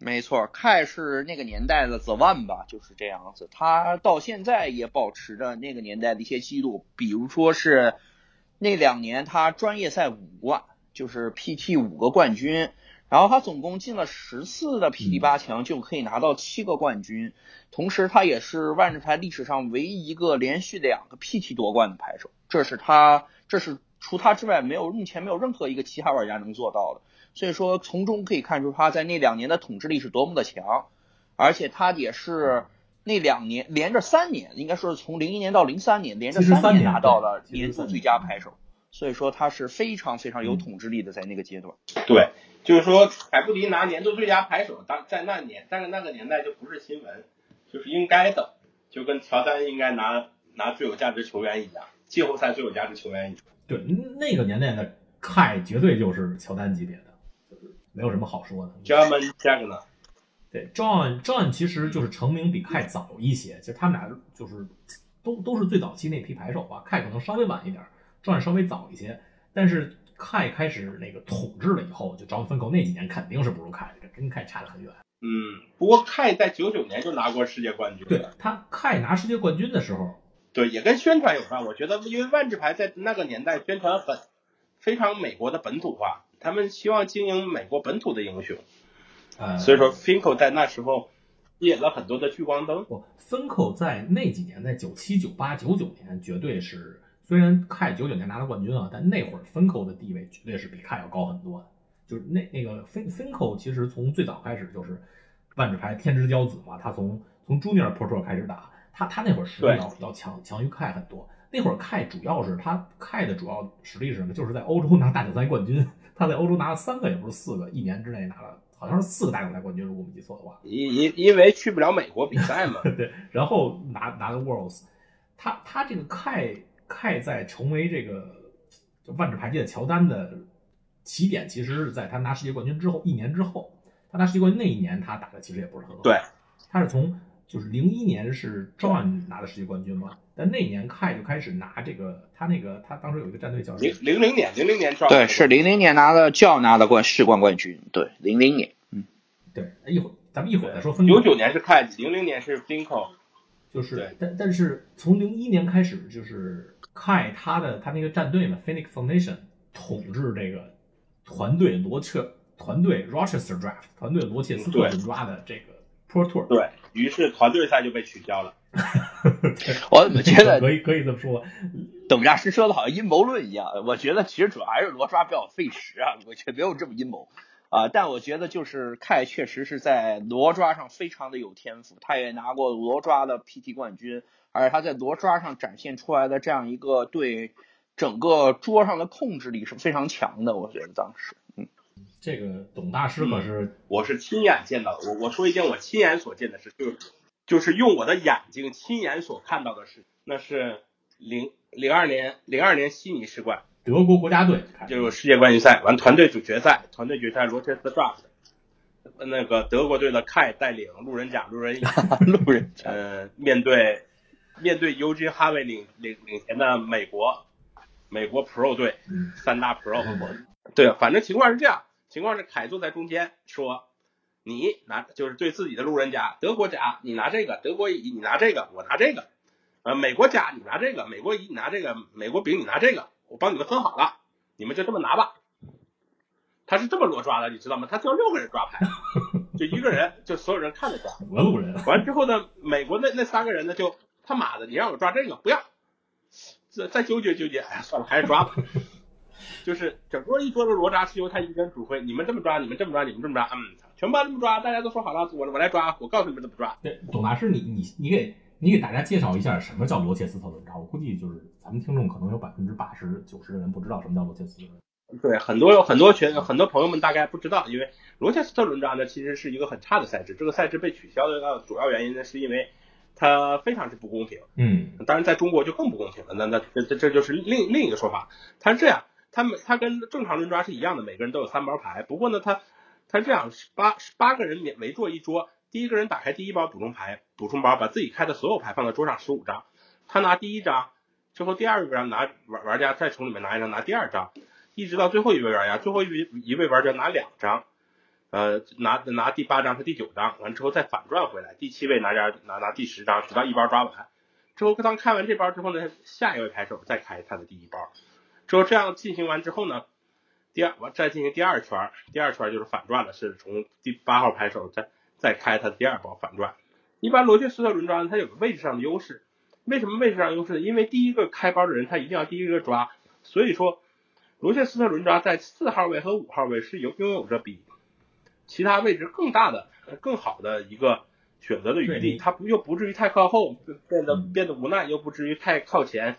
没错，，K 是那个年代的 The One 吧，就是这样子。他到现在也保持着那个年代的一些记录，比如说是那两年他专业赛五冠，就是 PT 五个冠军，然后他总共进了十次的 PT 八强，就可以拿到七个冠军。同时，他也是万智牌历史上唯一一个连续两个 PT 夺冠的牌手，这是他，这是除他之外没有目前没有任何一个其他玩家能做到的。所以说，从中可以看出他在那两年的统治力是多么的强，而且他也是那两年连着三年，应该说是从零一年到零三年连着三年年拿到了年度最佳牌手，所以说他是非常非常有统治力的，在那个阶段。对，就是说凯布迪拿年度最佳牌手，当在那年，但是那个年代就不是新闻，就是应该的，就跟乔丹应该拿拿最有价值球员一样，季后赛最有价值球员一样。对，那个年代的凯绝对就是乔丹级别的，就是没有什么好说的。German Jagger，对，John John 其实就是成名比凯早一些，其实他们俩就是都都是最早期那批牌手吧，凯可能稍微晚一点，John 稍微早一些，但是凯开始那个统治了以后，就分口那几年肯定是不如凯，跟凯差得很远。嗯，不过凯在九九年就拿过世界冠军对了，他凯拿世界冠军的时候，对，也跟宣传有关。我觉得，因为万智牌在那个年代宣传很非常美国的本土化，他们希望经营美国本土的英雄，呃，所以说 Finko 在那时候吸引了很多的聚光灯。不，分口在那几年，在九七、九八、九九年，绝对是虽然凯九九年拿了冠军啊，但那会儿分口的地位绝对是比凯要高很多的。就是那那个分分口，其实从最早开始就是万智牌天之骄子嘛，他从从 Junior Pro Tour 开始打，他他那会儿实力要要强强于凯很多。那会儿凯主要是他凯的主要实力是什么？就是在欧洲拿大奖赛冠军，他在欧洲拿了三个，也不是四个，一年之内拿了好像是四个大奖赛冠军，如果我没记错的话。因因因为去不了美国比赛嘛，对，然后拿拿的 Worlds，他他这个凯凯在成为这个就万智牌界的乔丹的起点，其实是在他拿世界冠军之后一年之后，他拿世界冠军那一年他打的其实也不是很好，对，他是从就是零一年是 John 拿的世界冠军嘛，但那年凯就开始拿这个他那个他当时有一个战队叫什零？零零年零零年撞对，是零零年拿的，就要拿的冠世冠冠军。对，零零年嗯。对，一会儿咱们一会儿再说分组九九年是凯，零零年是 Binko 就是对，但但是从零一年开始，就是凯他的他那个战队嘛，Phoenix Foundation 统治这个团队罗切团队 Rochester Draft 团队罗切斯特轮抓的这个 Pro Tour，对于是团队赛就被取消了。我怎么觉得可以可以这么说？等价师说的好像阴谋论一样。我觉得其实主要还是罗抓比较费时啊，我觉得没有这么阴谋啊。但我觉得就是凯确实是在罗抓上非常的有天赋，他也拿过罗抓的 PT 冠军，而且他在罗抓上展现出来的这样一个对整个桌上的控制力是非常强的。我觉得当时，嗯，这个董大师可是我是亲眼见到的。我我说一件我亲眼所见的事，就是就是用我的眼睛亲眼所看到的事，那是零零二年零二年悉尼世冠，德国国家队，就是世界冠军赛完团队总决赛，团队决赛罗切斯特 draft，那个德国队的凯带领路人甲、路人乙，路人甲，呃，面对面对 UG 哈维领领领衔的美国美国 Pro 队，三大 Pro，对，反正情况是这样，情况是凯坐在中间说。你拿就是对自己的路人甲，德国甲你拿这个，德国乙你拿这个，我拿这个，呃，美国甲你拿这个，美国乙你拿这个，美国丙你拿这个，我帮你们分好了，你们就这么拿吧。他是这么裸抓的，你知道吗？他叫六个人抓牌，就一个人，就所有人看着抓。俄路人。完之后呢，美国那那三个人呢，就他妈的，你让我抓这个，不要，再再纠结纠结，哎呀，算了，还是抓吧。就是整个一桌的罗扎是由他一个人指挥，你们这么抓，你们这么抓，你们这么抓，嗯，全班这么抓，大家都说好了，我我来抓，我告诉你们怎么抓。对，董大师，你你你给你给大家介绍一下什么叫罗切斯特轮抓？我估计就是咱们听众可能有百分之八十九十的人不知道什么叫罗切斯特轮。对，很多有很多群很多朋友们大概不知道，因为罗切斯特轮抓呢其实是一个很差的赛制，这个赛制被取消的主要原因呢是因为它非常之不公平。嗯，当然在中国就更不公平了。那那这这这就是另另一个说法。它是这样。他们它跟正常轮抓是一样的，每个人都有三包牌。不过呢，他他这样八八个人围围坐一桌，第一个人打开第一包补充牌补充包，把自己开的所有牌放到桌上十五张。他拿第一张之后，第二位玩拿玩玩家再从里面拿一张拿第二张，一直到最后一位玩家，最后一位一位玩家拿两张，呃拿拿第八张和第九张，完之后再反转回来，第七位拿家拿拿第十张，直到一包抓完。之后当开完这包之后呢，下一位牌手再开他的第一包。之后这样进行完之后呢，第二再进行第二圈，第二圈就是反转了，是从第八号牌手再再开他的第二包反转。一般罗切斯特轮抓呢它有个位置上的优势，为什么位置上优势？因为第一个开包的人他一定要第一个抓，所以说罗切斯特轮抓在四号位和五号位是有拥有着比其他位置更大的、更好的一个选择的余地，他又不至于太靠后变得变得无奈，又不至于太靠前。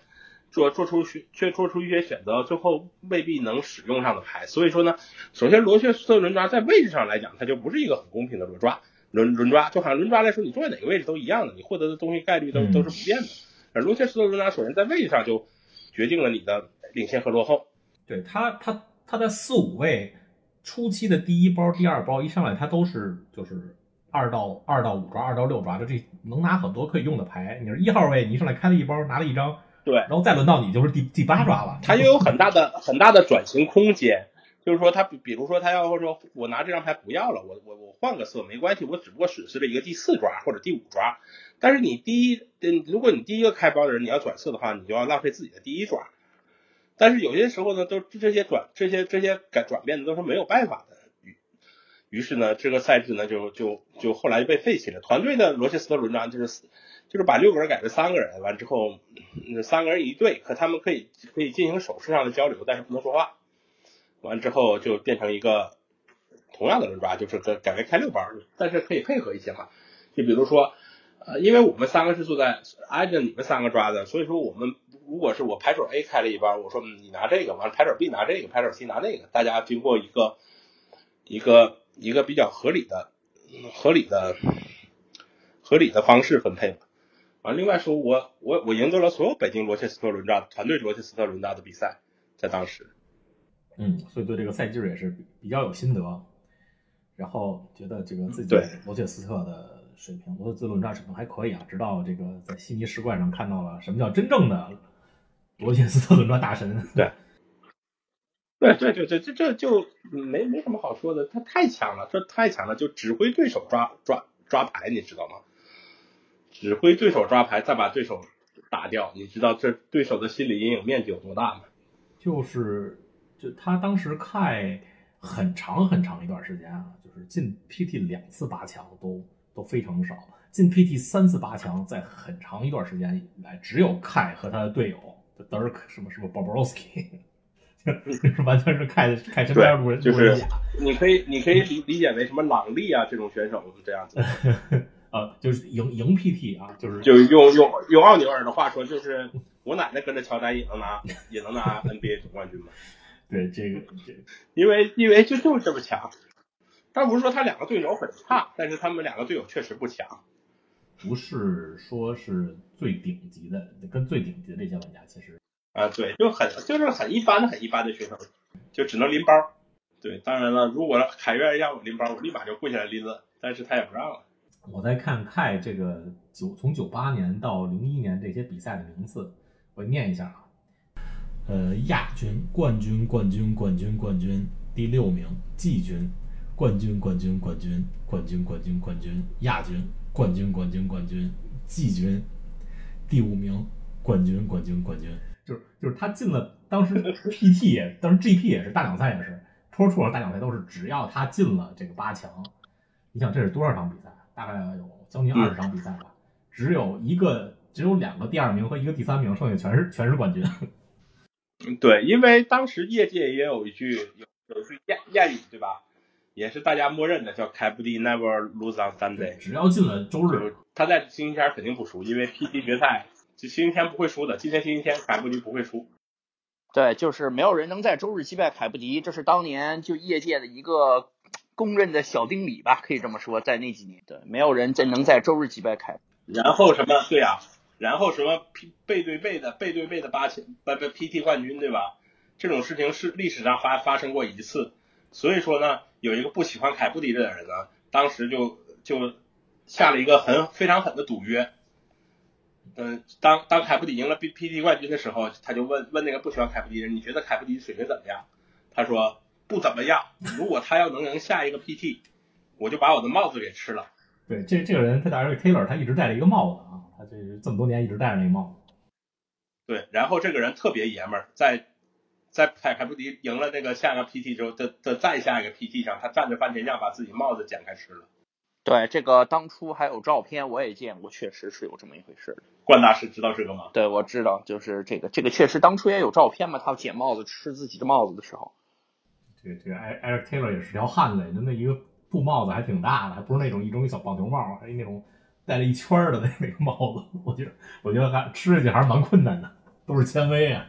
做做出选却做出一些选择，最后未必能使用上的牌，所以说呢，首先罗切斯特轮抓在位置上来讲，它就不是一个很公平的轮抓轮轮抓，就好像轮抓来说，你坐在哪个位置都一样的，你获得的东西概率都都是不变的。而罗切斯特轮抓首先在位置上就决定了你的领先和落后。对他，他他在四五位初期的第一包、第二包一上来，他都是就是二到二到五抓、二到六抓，就这能拿很多可以用的牌。你是一号位，你一上来开了一包，拿了一张。对，然后再轮到你就是第第八抓了，他又有很大的 很大的转型空间，就是说他比比如说他要说我拿这张牌不要了，我我我换个色没关系，我只不过损失了一个第四抓或者第五抓，但是你第一，如果你第一个开包的人你要转色的话，你就要浪费自己的第一抓，但是有些时候呢，都这些转这些这些改转变的都是没有办法的，于于是呢，这个赛制呢就就就后来就被废弃了，团队的罗切斯特轮抓就是。就是把六个人改成三个人，完之后，三个人一队，可他们可以可以进行手势上的交流，但是不能说话。完之后就变成一个同样的轮抓，就是改改为开六包，但是可以配合一些嘛。就比如说，呃，因为我们三个是坐在挨着你们三个抓的，所以说我们如果是我牌手 A 开了一包，我说你拿这个，完了牌手 B 拿这个，牌手 C 拿那个，大家经过一个一个一个比较合理的合理的合理的方式分配嘛。啊，另外说，我我我赢得了所有北京罗切斯特轮抓团队罗切斯特轮抓的比赛，在当时，嗯，所以对这个赛制也是比较有心得，然后觉得这个自己罗切斯特的水平，罗切斯特轮抓水平还可以啊，直到这个在悉尼世冠上看到了什么叫真正的罗切斯特轮抓大神，对，对对对对，这这就没没什么好说的，他太强了，这太强了，就指挥对手抓抓抓牌，你知道吗？指挥对手抓牌，再把对手打掉，你知道这对手的心理阴影面积有多大吗？就是就他当时开很长很长一段时间啊，就是进 PT 两次八强都都非常少，进 PT 三次八强，在很长一段时间以来，只有凯和他的队友德尔克什么什么 Bobrovsky，就是完全是凯凯身边路人就是路人甲。你可以你可以理理解为什么朗利啊这种选手是这样子，呃，就是赢赢 PT 啊，就是就用用用奥尼尔的话说，就是我奶奶跟着乔丹也能拿也能拿 NBA 总冠军嘛，对这个这个因为因为就就是这么强。但不是说他两个队友很差，但是他们两个队友确实不强。不是说是最顶级的，跟最顶级的这些玩家其实啊，对，就很就是很一般的很一般的选手，就只能拎包。对，当然了，如果凯越让我拎包，我立马就跪下来拎了，但是他也不让了。我在看泰这个九从九八年到零一年这些比赛的名次，我念一下啊。呃，亚军、冠军、冠军、冠军、冠军，第六名；季军、冠军、冠军、冠军、冠军、冠军、冠军、亚军、冠军、冠军、冠军、季军，第五名；冠军、冠军、冠军。就是就是他进了，当时 PT，当时 GP 也是大奖赛也是，Pro Tour 大奖赛都是，只要他进了这个八强，你想这是多少场比赛？大概有将近二十场比赛吧，只有一个，只有两个第二名和一个第三名，剩下全是全是冠军。嗯，对，因为当时业界也有一句有有一句谚谚语，对吧？也是大家默认的，叫凯布迪 never lose on Sunday。只要进了周日，他在星期天肯定不输，因为 PT 决赛就星期天不会输的，今天星期天凯布迪不会输。对，就是没有人能在周日击败凯布迪，这是当年就业界的一个公认的小定理吧，可以这么说，在那几年，对，没有人真能在周日击败凯。然后什么？对呀、然后什么 P 背对背的背对背的八千不不 PT 冠军，对吧？这种事情是历史上发发生过一次，所以说呢，有一个不喜欢凯布迪的人呢，当时就就下了一个很非常狠的赌约。嗯，当当凯布迪赢了 PT 冠军的时候，他就问问那个不喜欢凯布迪的人，你觉得凯布迪水平怎么样？他说不怎么样。如果他要能赢下一个 PT，我就把我的帽子给吃了。对这这个人，他打这个 Taylor，他一直戴着一个帽子啊，他这这么多年一直戴着那个帽子。对，然后这个人特别爷们儿，在在凯凯布迪赢了那个下一个 PT 之后的的再下一个 PT 上，他蘸着番茄酱把自己帽子剪开吃了。对，这个当初还有照片，我也见过，确实是有这么一回事的。冠大师知道这个吗？对，我知道，就是这个，这个确实当初也有照片嘛，他捡帽子吃自己的帽子的时候。这个这个 Eric Taylor 也是条汉子，那一个布帽子还挺大的，还不是那种一种小棒球帽，还是那种戴了一圈的那那个帽子。我觉得我觉得还吃下去还是蛮困难的，都是纤维啊。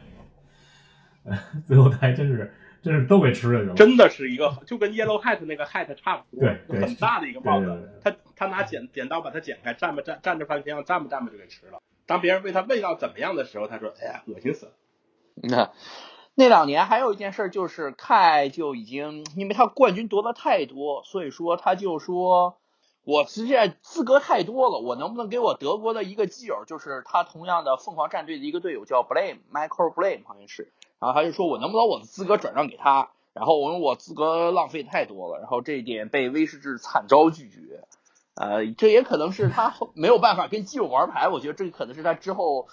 呃，最后他还真是真是都给吃下去了。真的是一个就跟 Yellow Hat 那个 hat 差不多，对对很大的一个帽子。他他拿剪剪刀把它剪开，蘸吧蘸蘸着番茄酱蘸吧蘸吧就给吃了。当别人问他味道怎么样的时候，他说：“哎呀，恶心死了。那那两年还有一件事就是凯就已经，因为他冠军夺得太多，所以说他就说，我实在资格太多了，我能不能给我德国的一个基友，就是他同样的凤凰战队的一个队友叫 Blame Michael Blame 好像是，然后他就说我能不能我的资格转让给他，然后我说我资格浪费太多了，然后这一点被威士忌惨遭拒绝。呃，这也可能是他没有办法跟基友玩牌，我觉得这可能是他之后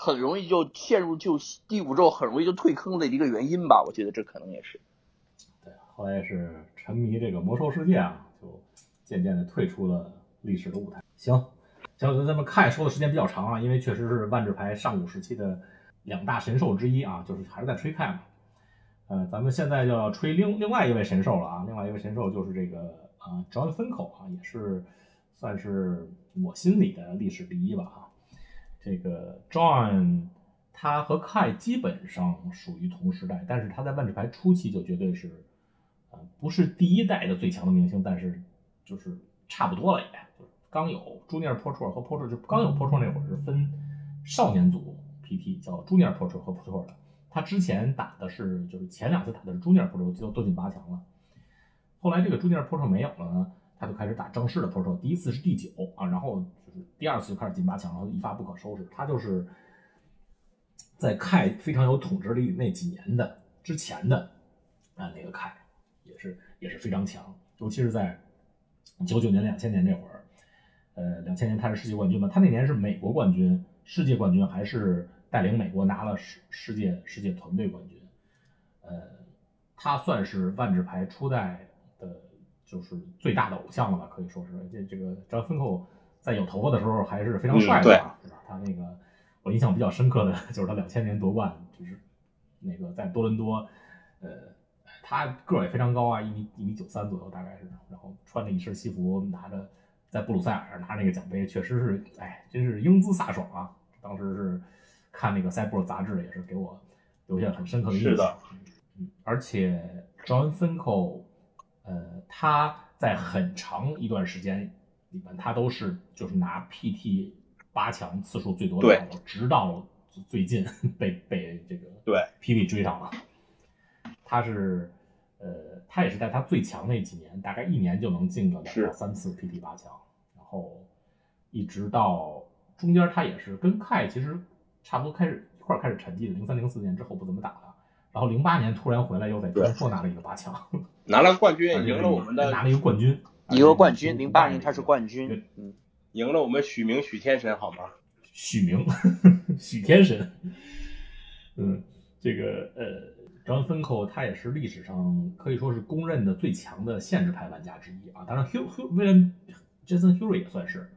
很容易就陷入就第五周很容易就退坑的一个原因吧，我觉得这可能也是。对，后来是沉迷这个魔兽世界啊，就渐渐的退出了历史的舞台。行，行，咱们凯说的时间比较长啊，因为确实是万智牌上古时期的两大神兽之一啊，就是还是在吹凯嘛。呃，咱们现在就要吹另另外一位神兽了啊，另外一位神兽就是这个啊 John Finkel 啊，也是算是我心里的历史第一吧啊。这个 John 他和凯基本上属于同时代，但是他在万智牌初期就绝对是，呃，不是第一代的最强的明星，但是就是差不多了也，就是刚有 Junior Portor 和 Portor 就刚有 Portor 那会儿是分少年组 PT 叫 Junior Portor 和 Portor 的，他之前打的是就是前两次打的是 Junior Portor 就都进八强了，后来这个 Junior Portor 没有了呢。他就开始打正式的 Portor，第一次是第九啊，然后第二次就开始进八强，然后一发不可收拾。他就是在凯非常有统治力那几年的之前的啊那个凯，也是也是非常强，尤其是在九九年、两千年那会儿，呃，两千年他是世界冠军嘛，他那年是美国冠军，世界冠军还是带领美国拿了世世界世界团队冠军。呃，他算是万智牌初代的，就是最大的偶像了吧，可以说是。这这个张芬寇在有头发的时候还是非常帅的，对吧？他那个我印象比较深刻的就是他两千年夺冠，就是那个在多伦多，呃，他个儿也非常高啊，一米一米九三左右大概是，然后穿着一身西服，拿着在布鲁塞尔拿那个奖杯，确实是，哎，真是英姿飒爽啊！当时是看那个赛博杂志也是给我留下很深刻的印象。是的。而且 John Finkel，呃，他在很长一段时间里面，他都是就是拿 PT 八强次数最多的对，直到最近 被被这个对。PT 追上了。他是呃，他也是在他最强那几年，大概一年就能进个两到三次 PT 八强，然后一直到中间他也是跟 K 其实差不多开始一块开始沉寂的，零三零四年之后不怎么打了。然后零八年突然回来，又在天硕拿了一个八强，拿了冠军，赢了我们的拿了一个冠军，一个冠军。零八年他是冠军，嗯，赢了我们许明许天神好吗？许明 许天神，嗯，这个呃，张芬寇他也是历史上可以说是公认的最强的限制牌玩家之一啊。当然，Hugh Hugh William Jason Hurry 也算是，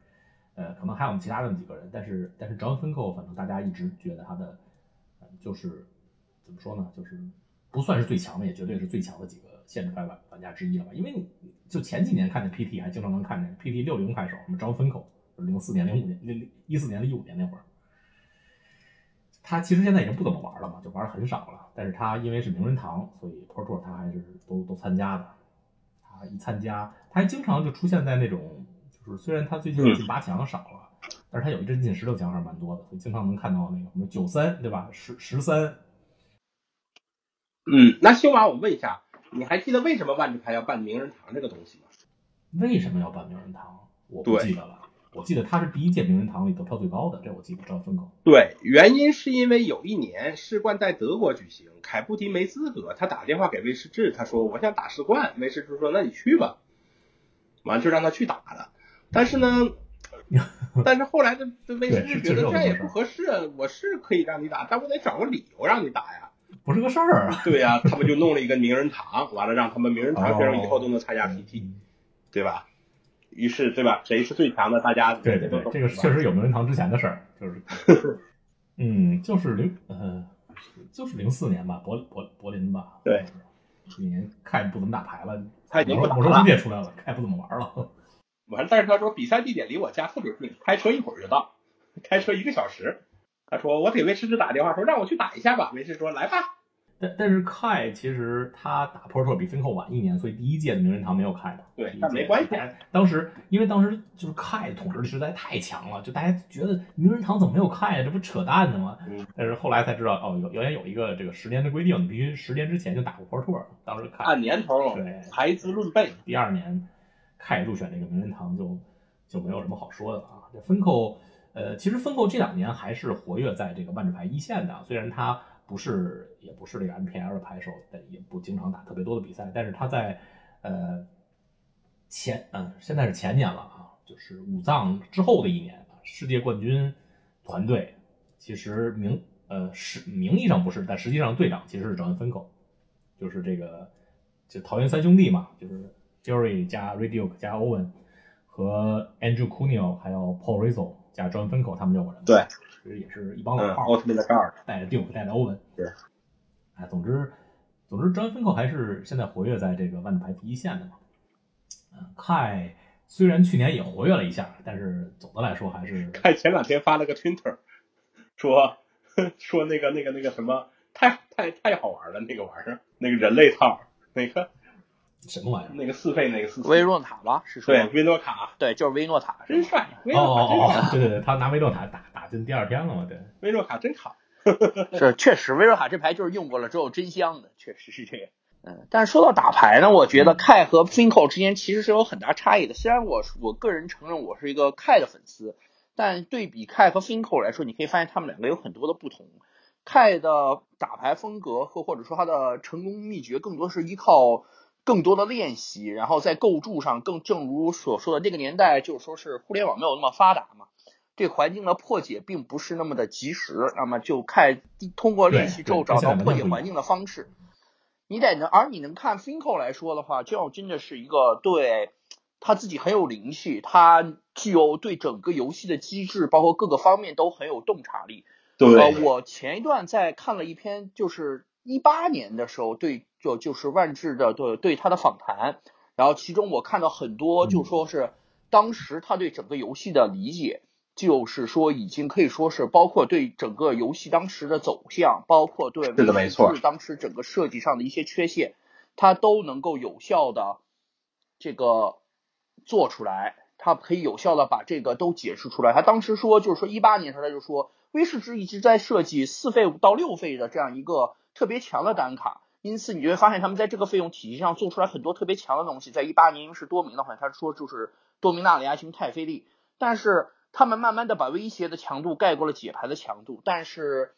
呃，可能还有我们其他的几个人，但是但是张芬寇反正大家一直觉得他的，就是。怎么说呢？就是不算是最强的，也绝对是最强的几个限制牌玩玩家之一了吧？因为你就前几年看见 PT，还经常能看见 PT 六零快手，什么张分口，零四年、零五年、零一四年、一五年那会儿，他其实现在已经不怎么玩了嘛，就玩很少了。但是他因为是名人堂，所以 Pro Tour 他还是都都参加的。他一参加，他还经常就出现在那种，就是虽然他最近进八强少了，但是他有一阵进十六强还是蛮多的，所以经常能看到那个什么九三，对吧？十十三。嗯，那修马，我问一下，你还记得为什么万智牌要办名人堂这个东西吗？为什么要办名人堂？我不记得了。我记得他是第一届名人堂里得票最高的，这我记得。张分口。对，原因是因为有一年世冠在德国举行，凯布迪没资格，他打电话给威士治，他说我想打世冠，威士治说那你去吧，完就让他去打了。但是呢，但是后来这这威士治觉得这样也不合适，我是可以让你打，但我得找个理由让你打呀。不是个事儿啊！对呀，他们就弄了一个名人堂，完了让他们名人堂选手以后都能参加 PT，对吧？于是，对吧？谁是最强的？大家对对对，这个确实有名人堂之前的事儿，就是，嗯，就是零呃，就是零四年吧，柏柏柏林吧。对，那年看不怎么打牌了，他已经魔兽世界出来了，看不怎么玩了。完，但是他说比赛地点离我家特别近，开车一会儿就到，开车一个小时。他说：“我给威士治打电话，说让我去打一下吧。”威士说：“来吧。”但但是，Kai 其实他打 Tour 比 Finkel 晚一年，所以第一届的名人堂没有开的。对，但没关系。当时因为当时就是凯统治力实在太强了，就大家觉得名人堂怎么没有开啊？这不扯淡呢吗？嗯。但是后来才知道，哦，有原来有一个这个十年的规定，你必须十年之前就打过 Tour。当时看按年头，对，排资论辈。第二年 Kai 入选这个名人堂就就没有什么好说的了啊。这 Finkel。呃，其实分扣这两年还是活跃在这个万智牌一线的，虽然他不是，也不是这个 MPL 的牌手，但也不经常打特别多的比赛，但是他在呃前，嗯，现在是前年了啊，就是武藏之后的一年，世界冠军团队其实名呃是名义上不是，但实际上队长其实是找人分扣，就是这个就桃园三兄弟嘛，就是 Jerry 加 Radio 加 Owen 和 Andrew Cuneo 还有 Paul Rizzo。加 John Finkel 他们六个人，对，其实也是一帮老炮儿，奥特曼的 guard，带着 Duke，带着 Owen，对，哎，总之，总之，John Finkel 还是现在活跃在这个万智牌第一线的嘛。嗯，Kai 虽然去年也活跃了一下，但是总的来说还是。Kai 前两天发了个 Twitter，说 说那个那个那个什么，太太太好玩了，那个玩意儿，那个人类套，那个。什么玩意儿？那个四费那个四维诺塔吧？是说对维诺塔，对，就是维诺塔，真帅！哦哦哦，对对对，他拿维诺塔打打进第二天了嘛？对，维诺塔真卡，是确实维诺塔这牌就是用过了之后真香的，确实是这样。嗯，但是说到打牌呢，我觉得 K 和 Finkel 之间其实是有很大差异的。虽然我我个人承认我是一个 K 的粉丝，但对比 K 和 Finkel 来说，你可以发现他们两个有很多的不同。K 的打牌风格和或者说他的成功秘诀更多是依靠。更多的练习，然后在构筑上更，正如所说的那个年代，就是说是互联网没有那么发达嘛，对环境的破解并不是那么的及时，那么就看通过练习之后对对找到破解环境的方式。你得能，而你能看 Finko 来说的话，这样真的是一个对他自己很有灵气，他具有对整个游戏的机制，包括各个方面都很有洞察力。呃，我前一段在看了一篇，就是一八年的时候对就就是万智的对对他的访谈，然后其中我看到很多就说是当时他对整个游戏的理解，就是说已经可以说是包括对整个游戏当时的走向，包括对是的没错是当时整个设计上的一些缺陷，他都能够有效的这个做出来，他可以有效的把这个都解释出来。他当时说，就是说一八年时候他就说，威士忌一直在设计四费到六费的这样一个特别强的单卡，因此你就会发现他们在这个费用体系上做出来很多特别强的东西。在一八年因为是多明的话，他说就是多明纳里亚型太妃利，但是他们慢慢的把威胁的强度盖过了解牌的强度，但是。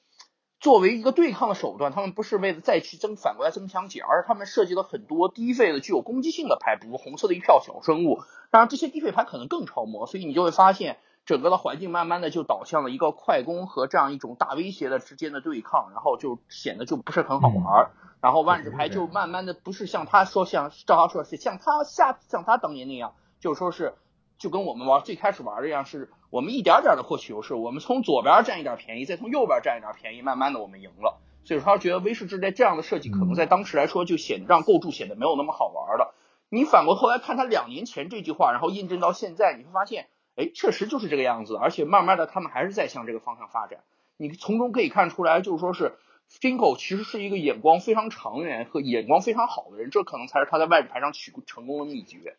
作为一个对抗的手段，他们不是为了再去增反过来增强解，而是他们设计了很多低费的具有攻击性的牌，比如红色的一票小生物。当然，这些低费牌可能更超模，所以你就会发现整个的环境慢慢的就导向了一个快攻和这样一种大威胁的之间的对抗，然后就显得就不是很好玩。然后万智牌就慢慢的不是像他说像赵豪说是像他下像他当年那样，就是说是就跟我们玩最开始玩的一样是。我们一点点的获取优势，我们从左边占一点便宜，再从右边占一点便宜，慢慢的我们赢了。所以说他觉得威士忌在这样的设计，可能在当时来说就显让构筑显得没有那么好玩了。你反过头来看他两年前这句话，然后印证到现在，你会发现，哎，确实就是这个样子，而且慢慢的他们还是在向这个方向发展。你从中可以看出来，就是说是 Finko 其实是一个眼光非常长远和眼光非常好的人，这可能才是他在外牌上取成功的秘诀。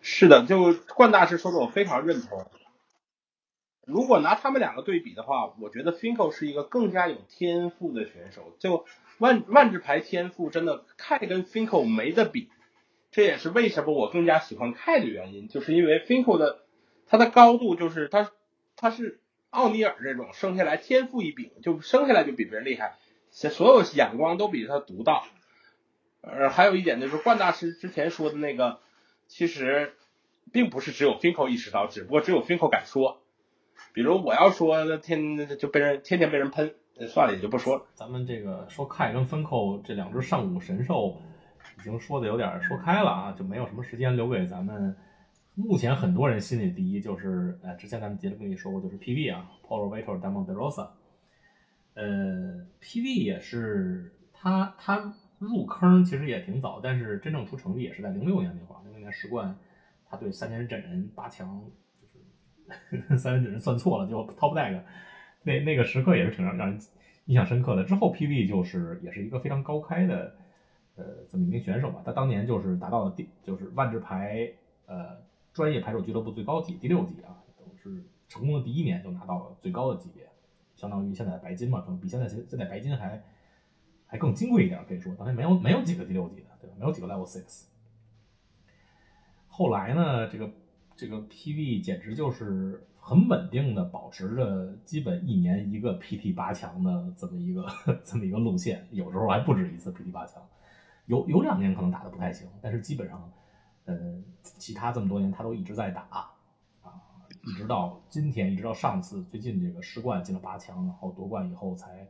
是的，就冠大师说的，我非常认同。如果拿他们两个对比的话，我觉得 Finko 是一个更加有天赋的选手。就万万智牌天赋真的凯跟 Finko 没得比，这也是为什么我更加喜欢 K 的原因，就是因为 Finko 的他的高度就是他他是奥尼尔这种生下来天赋异禀，就生下来就比别人厉害，所有眼光都比他独到。呃，还有一点就是冠大师之前说的那个，其实并不是只有 Finko 意识到，只不过只有 Finko 敢说。比如我要说，天就被人天天被人喷，算了，也就不说了。咱们这个说凯跟芬寇这两只上古神兽，已经说的有点说开了啊，就没有什么时间留给咱们。目前很多人心里第一就是，呃，之前咱们节目跟你说过，就是 PV 啊，Polo Vator Demon de Rosa。呃，PV 也是他他入坑其实也挺早，但是真正出成绩也是在零六年那会儿，零六年十冠，他对三年整人八强。三人整人算错了，就 top deck，那那个时刻也是挺让让人印象深刻的。之后 PV 就是也是一个非常高开的呃这么一名选手吧，他当年就是达到了第就是万智牌呃专业牌手俱乐部最高级第六级啊，等于是成功的第一年就拿到了最高的级别，相当于现在的白金嘛，可能比现在现在白金还还更金贵一点，可以说当年没有没有几个第六级的，对吧？没有几个 level six。后来呢，这个。这个 PV 简直就是很稳定的保持着基本一年一个 PT 八强的这么一个 这么一个路线，有时候还不止一次 PT 八强，有有两年可能打的不太行，但是基本上，呃，其他这么多年他都一直在打啊，一直到今天，一直到上次最近这个世冠进了八强，然后夺冠以后才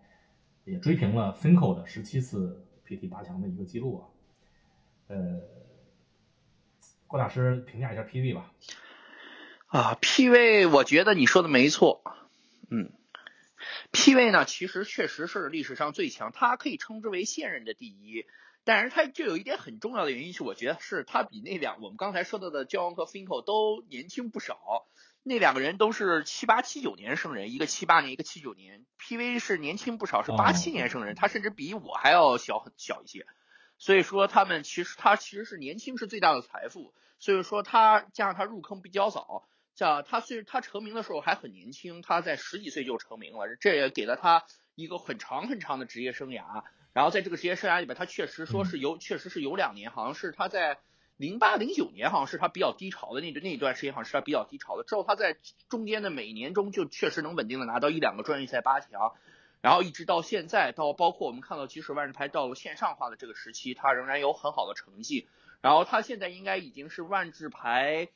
也追平了 Finko 的十七次 PT 八强的一个记录啊，呃。郭大师评价一下 PV 吧。啊，PV，我觉得你说的没错。嗯，PV 呢，其实确实是历史上最强，它可以称之为现任的第一。但是他就有一点很重要的原因是，我觉得是他比那两我们刚才说到的焦王和 Finkel 都年轻不少。那两个人都是七八七九年生人，一个七八年，一个七九年。PV 是年轻不少，是八七年生人，他甚至比我还要小很小一些。所以说他们其实他其实是年轻是最大的财富，所以说他加上他入坑比较早，像他虽他成名的时候还很年轻，他在十几岁就成名了，这也给了他一个很长很长的职业生涯。然后在这个职业生涯里边，他确实说是有，确实是有两年，好像是他在零八零九年，好像是他比较低潮的那那一段时间，好像是他比较低潮的。之后他在中间的每年中就确实能稳定的拿到一两个专业赛八强。然后一直到现在，到包括我们看到，即使万智牌到了线上化的这个时期，他仍然有很好的成绩。然后他现在应该已经是万智牌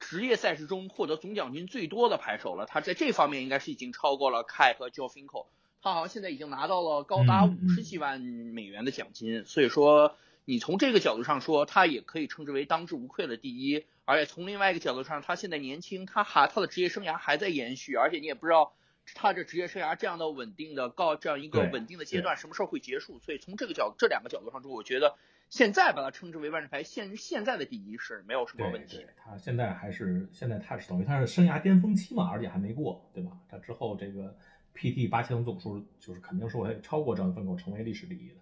职业赛事中获得总奖金最多的牌手了。他在这方面应该是已经超过了凯和 Joe Finkel。他好像现在已经拿到了高达五十几万美元的奖金，所以说你从这个角度上说，他也可以称之为当之无愧的第一。而且从另外一个角度上，他现在年轻，他还他的职业生涯还在延续，而且你也不知道他这职业生涯这样的稳定的告这样一个稳定的阶段什么时候会结束。所以从这个角这两个角度上说，我觉得现在把他称之为万智牌现现在的第一是没有什么问题。他现在还是现在他是等于他是生涯巅峰期嘛，而且还没过，对吧？他之后这个。PT 八千总数就是肯定是会超过张分狗成为历史第一的，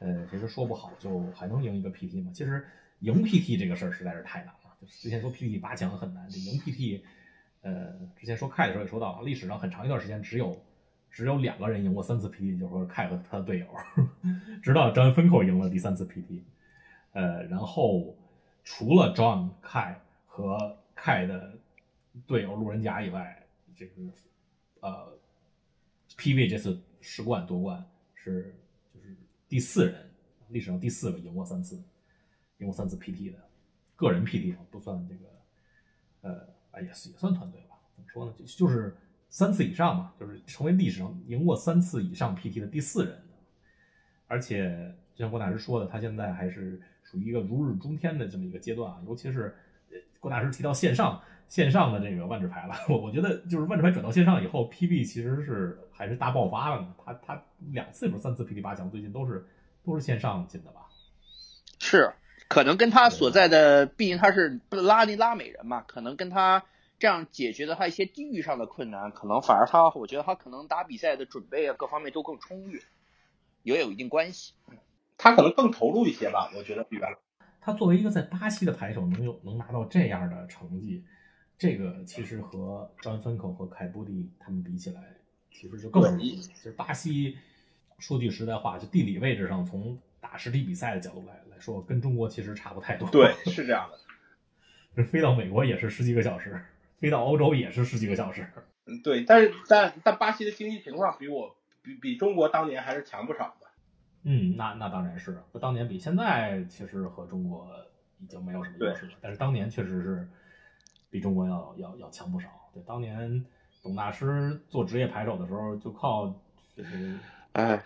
呃，其实说不好就还能赢一个 PT 吗？其实赢 PT 这个事儿实在是太难了。就之前说 PT 八强很难，这赢 PT，呃，之前说 K 的时候也说到，历史上很长一段时间只有只有两个人赢过三次 PT，就是说 K 和他的队友，直到张分口赢了第三次 PT，呃，然后除了 John K 和 K 的队友路人甲以外，这个呃。PV 这次世冠夺冠是就是第四人，历史上第四个赢过三次，赢过三次 PT 的个人 PT 不算这个，呃，啊也也算团队吧？怎么说呢？就就是三次以上嘛，就是成为历史上赢过三次以上 PT 的第四人。而且就像郭大师说的，他现在还是属于一个如日中天的这么一个阶段啊，尤其是郭大师提到线上。线上的这个万智牌了，我我觉得就是万智牌转到线上以后，PB 其实是还是大爆发了呢。他他两次不是三次 PT 八强，最近都是都是线上进的吧？是，可能跟他所在的，毕竟他是拉丁拉美人嘛，可能跟他这样解决的他一些地域上的困难，可能反而他，我觉得他可能打比赛的准备啊，各方面都更充裕，也有一定关系。他可能更投入一些吧，我觉得比原来。他作为一个在巴西的牌手，能有能拿到这样的成绩。这个其实和张芬口和凯布蒂他们比起来，其实就更容易。其实巴西，说句实在话，就地理位置上，从打实体比赛的角度来来说，跟中国其实差不太多。对，是这样的。这 飞到美国也是十几个小时，飞到欧洲也是十几个小时。嗯，对。但是但但巴西的经济情况比我比比中国当年还是强不少的。嗯，那那当然是。当年比现在其实和中国已经没有什么优势了，但是当年确实是。比中国要要要强不少。对，当年董大师做职业牌手的时候，就靠就是哎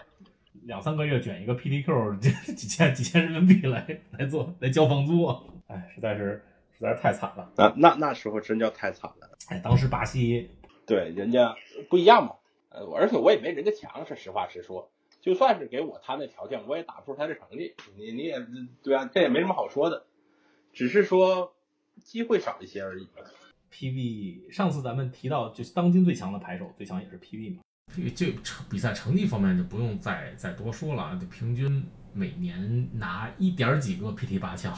两三个月卷一个 PDQ 几 几千几千人民币来来做来交房租，哎，实在是实在是太惨了。那那那时候真叫太惨了。哎，当时巴西对人家不一样嘛，呃，而且我也没人家强，是实话实说。就算是给我他那条件，我也打不出他的成绩。你你也对啊，这也没什么好说的，只是说。机会少一些而已。PV 上次咱们提到，就是当今最强的牌手，最强也是 PV 嘛。这成比赛成绩方面就不用再再多说了，就平均每年拿一点几个 PT 八强，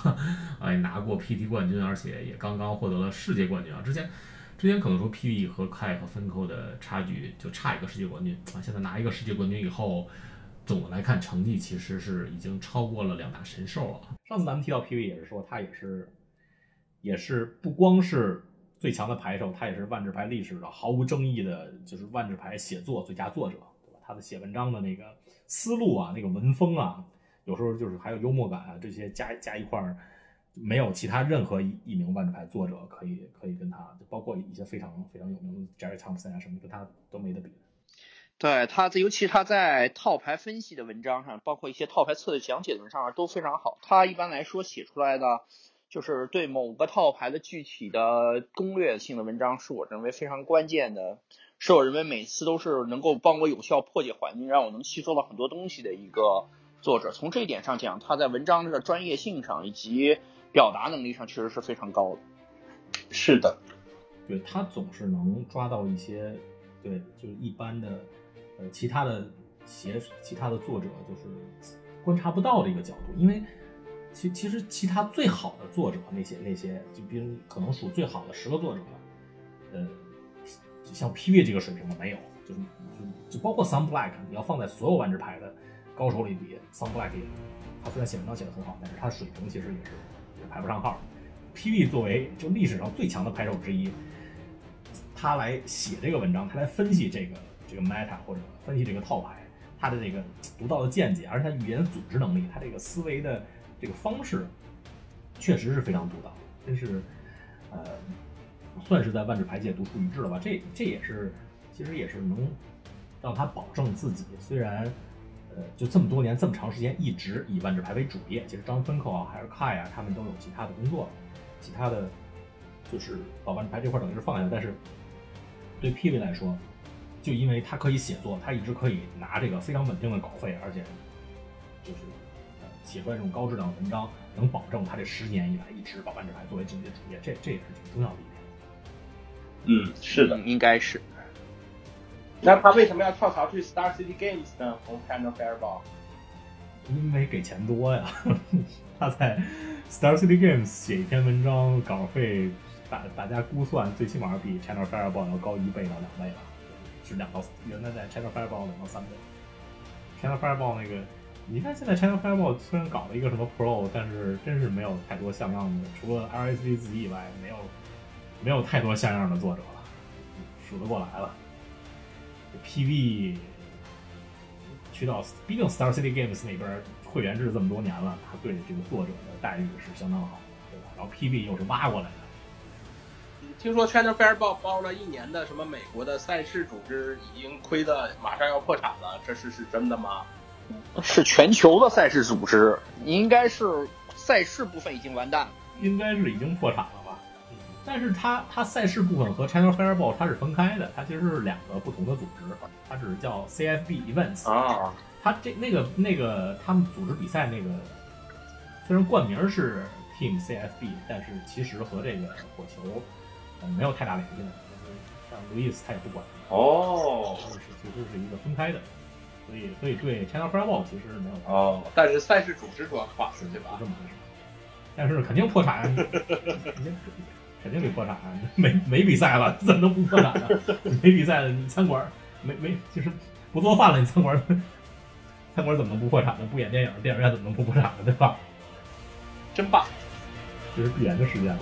哎，拿过 PT 冠军，而且也刚刚获得了世界冠军啊。之前之前可能说 PV 和 Kai 和 Finco 的差距就差一个世界冠军啊，现在拿一个世界冠军以后，总的来看成绩其实是已经超过了两大神兽了。上次咱们提到 PV 也是说他也是。也是不光是最强的牌手，他也是万智牌历史的毫无争议的，就是万智牌写作最佳作者，对吧？他的写文章的那个思路啊，那个文风啊，有时候就是还有幽默感啊，这些加加一块儿，没有其他任何一一名万智牌作者可以可以跟他就，包括一些非常非常有名的 Jerry Thompson 啊什么，跟他都没得比。对他，尤其他在套牌分析的文章上，包括一些套牌策略讲解的文章上都非常好。他一般来说写出来的。就是对某个套牌的具体的攻略性的文章，是我认为非常关键的，是我认为每次都是能够帮我有效破解环境，让我能吸收到很多东西的一个作者。从这一点上讲，他在文章的专业性上以及表达能力上确实是非常高的。是的，对他总是能抓到一些，对，就是一般的，呃，其他的写其他的作者就是观察不到的一个角度，因为。其其实其他最好的作者那些那些，就比如可能数最好的十个作者，呃，像 PV 这个水平的没有，就是就就包括 Sun Black，你要放在所有万智牌的高手里比，Sun Black，他虽然写文章写的很好，但是他的水平其实也是也排不上号。PV 作为就历史上最强的牌手之一，他来写这个文章，他来分析这个这个 meta 或者分析这个套牌，他的这个独到的见解，而且他语言组织能力，他这个思维的。这个方式确实是非常独到，真是，呃，算是在万智牌界独树一帜了吧。这这也是其实也是能让他保证自己，虽然呃就这么多年这么长时间一直以万智牌为主业，其实张芬克啊还是凯啊，他们都有其他的工作，其他的就是把万智牌这块等于是放下，但是对 PV 来说。就因为他可以写作，他一直可以拿这个非常稳定的稿费，而且就是写出来这种高质量的文章，能保证他这十年以来一直把万智牌作为自己的主业，这这也是挺重要的一点。嗯，是的，应该是。那他为什么要跳槽去 Star City Games 呢？从 Channel Fireball？因为给钱多呀。他在 Star City Games 写一篇文章，稿费大大家估算最起码比 Channel Fireball 要高一倍到两倍吧。是两到原来在 China Fireball 两到三倍，China Fireball 那个，你看现在 China Fireball 虽然搞了一个什么 Pro，但是真是没有太多像样的，除了 LSD 自己以外，没有没有太多像样的作者了，数得过来了。PV 渠道，毕竟 Star City Games 那边会员制这么多年了，他对这个作者的待遇是相当好的，对吧？然后 PV 又是挖过来的。听说 China Fireball 包了一年的什么美国的赛事组织已经亏的马上要破产了，这是是真的吗？是全球的赛事组织，应该是赛事部分已经完蛋了，应该是已经破产了吧？但是它它赛事部分和 China Fireball 它是分开的，它其实是两个不同的组织，它只是叫 CFB Events 啊。它这那个那个他们组织比赛那个，虽然冠名是 Team CFB，但是其实和这个火球。没有太大联系的，像路易斯他也不管哦，是其实是一个分开的，所以所以对 China Fireball 其实是没有哦，但是赛事组织主要垮死对吧？这么回事，但是肯定破产，肯定肯定得破产，没没比赛了，怎么能不破产呢？没比赛了，你餐馆没没就是不做饭了，你餐馆餐馆怎么能不破产呢？不演电影，电影院怎么能不破产呢？对吧？真棒，这是必然的事件了。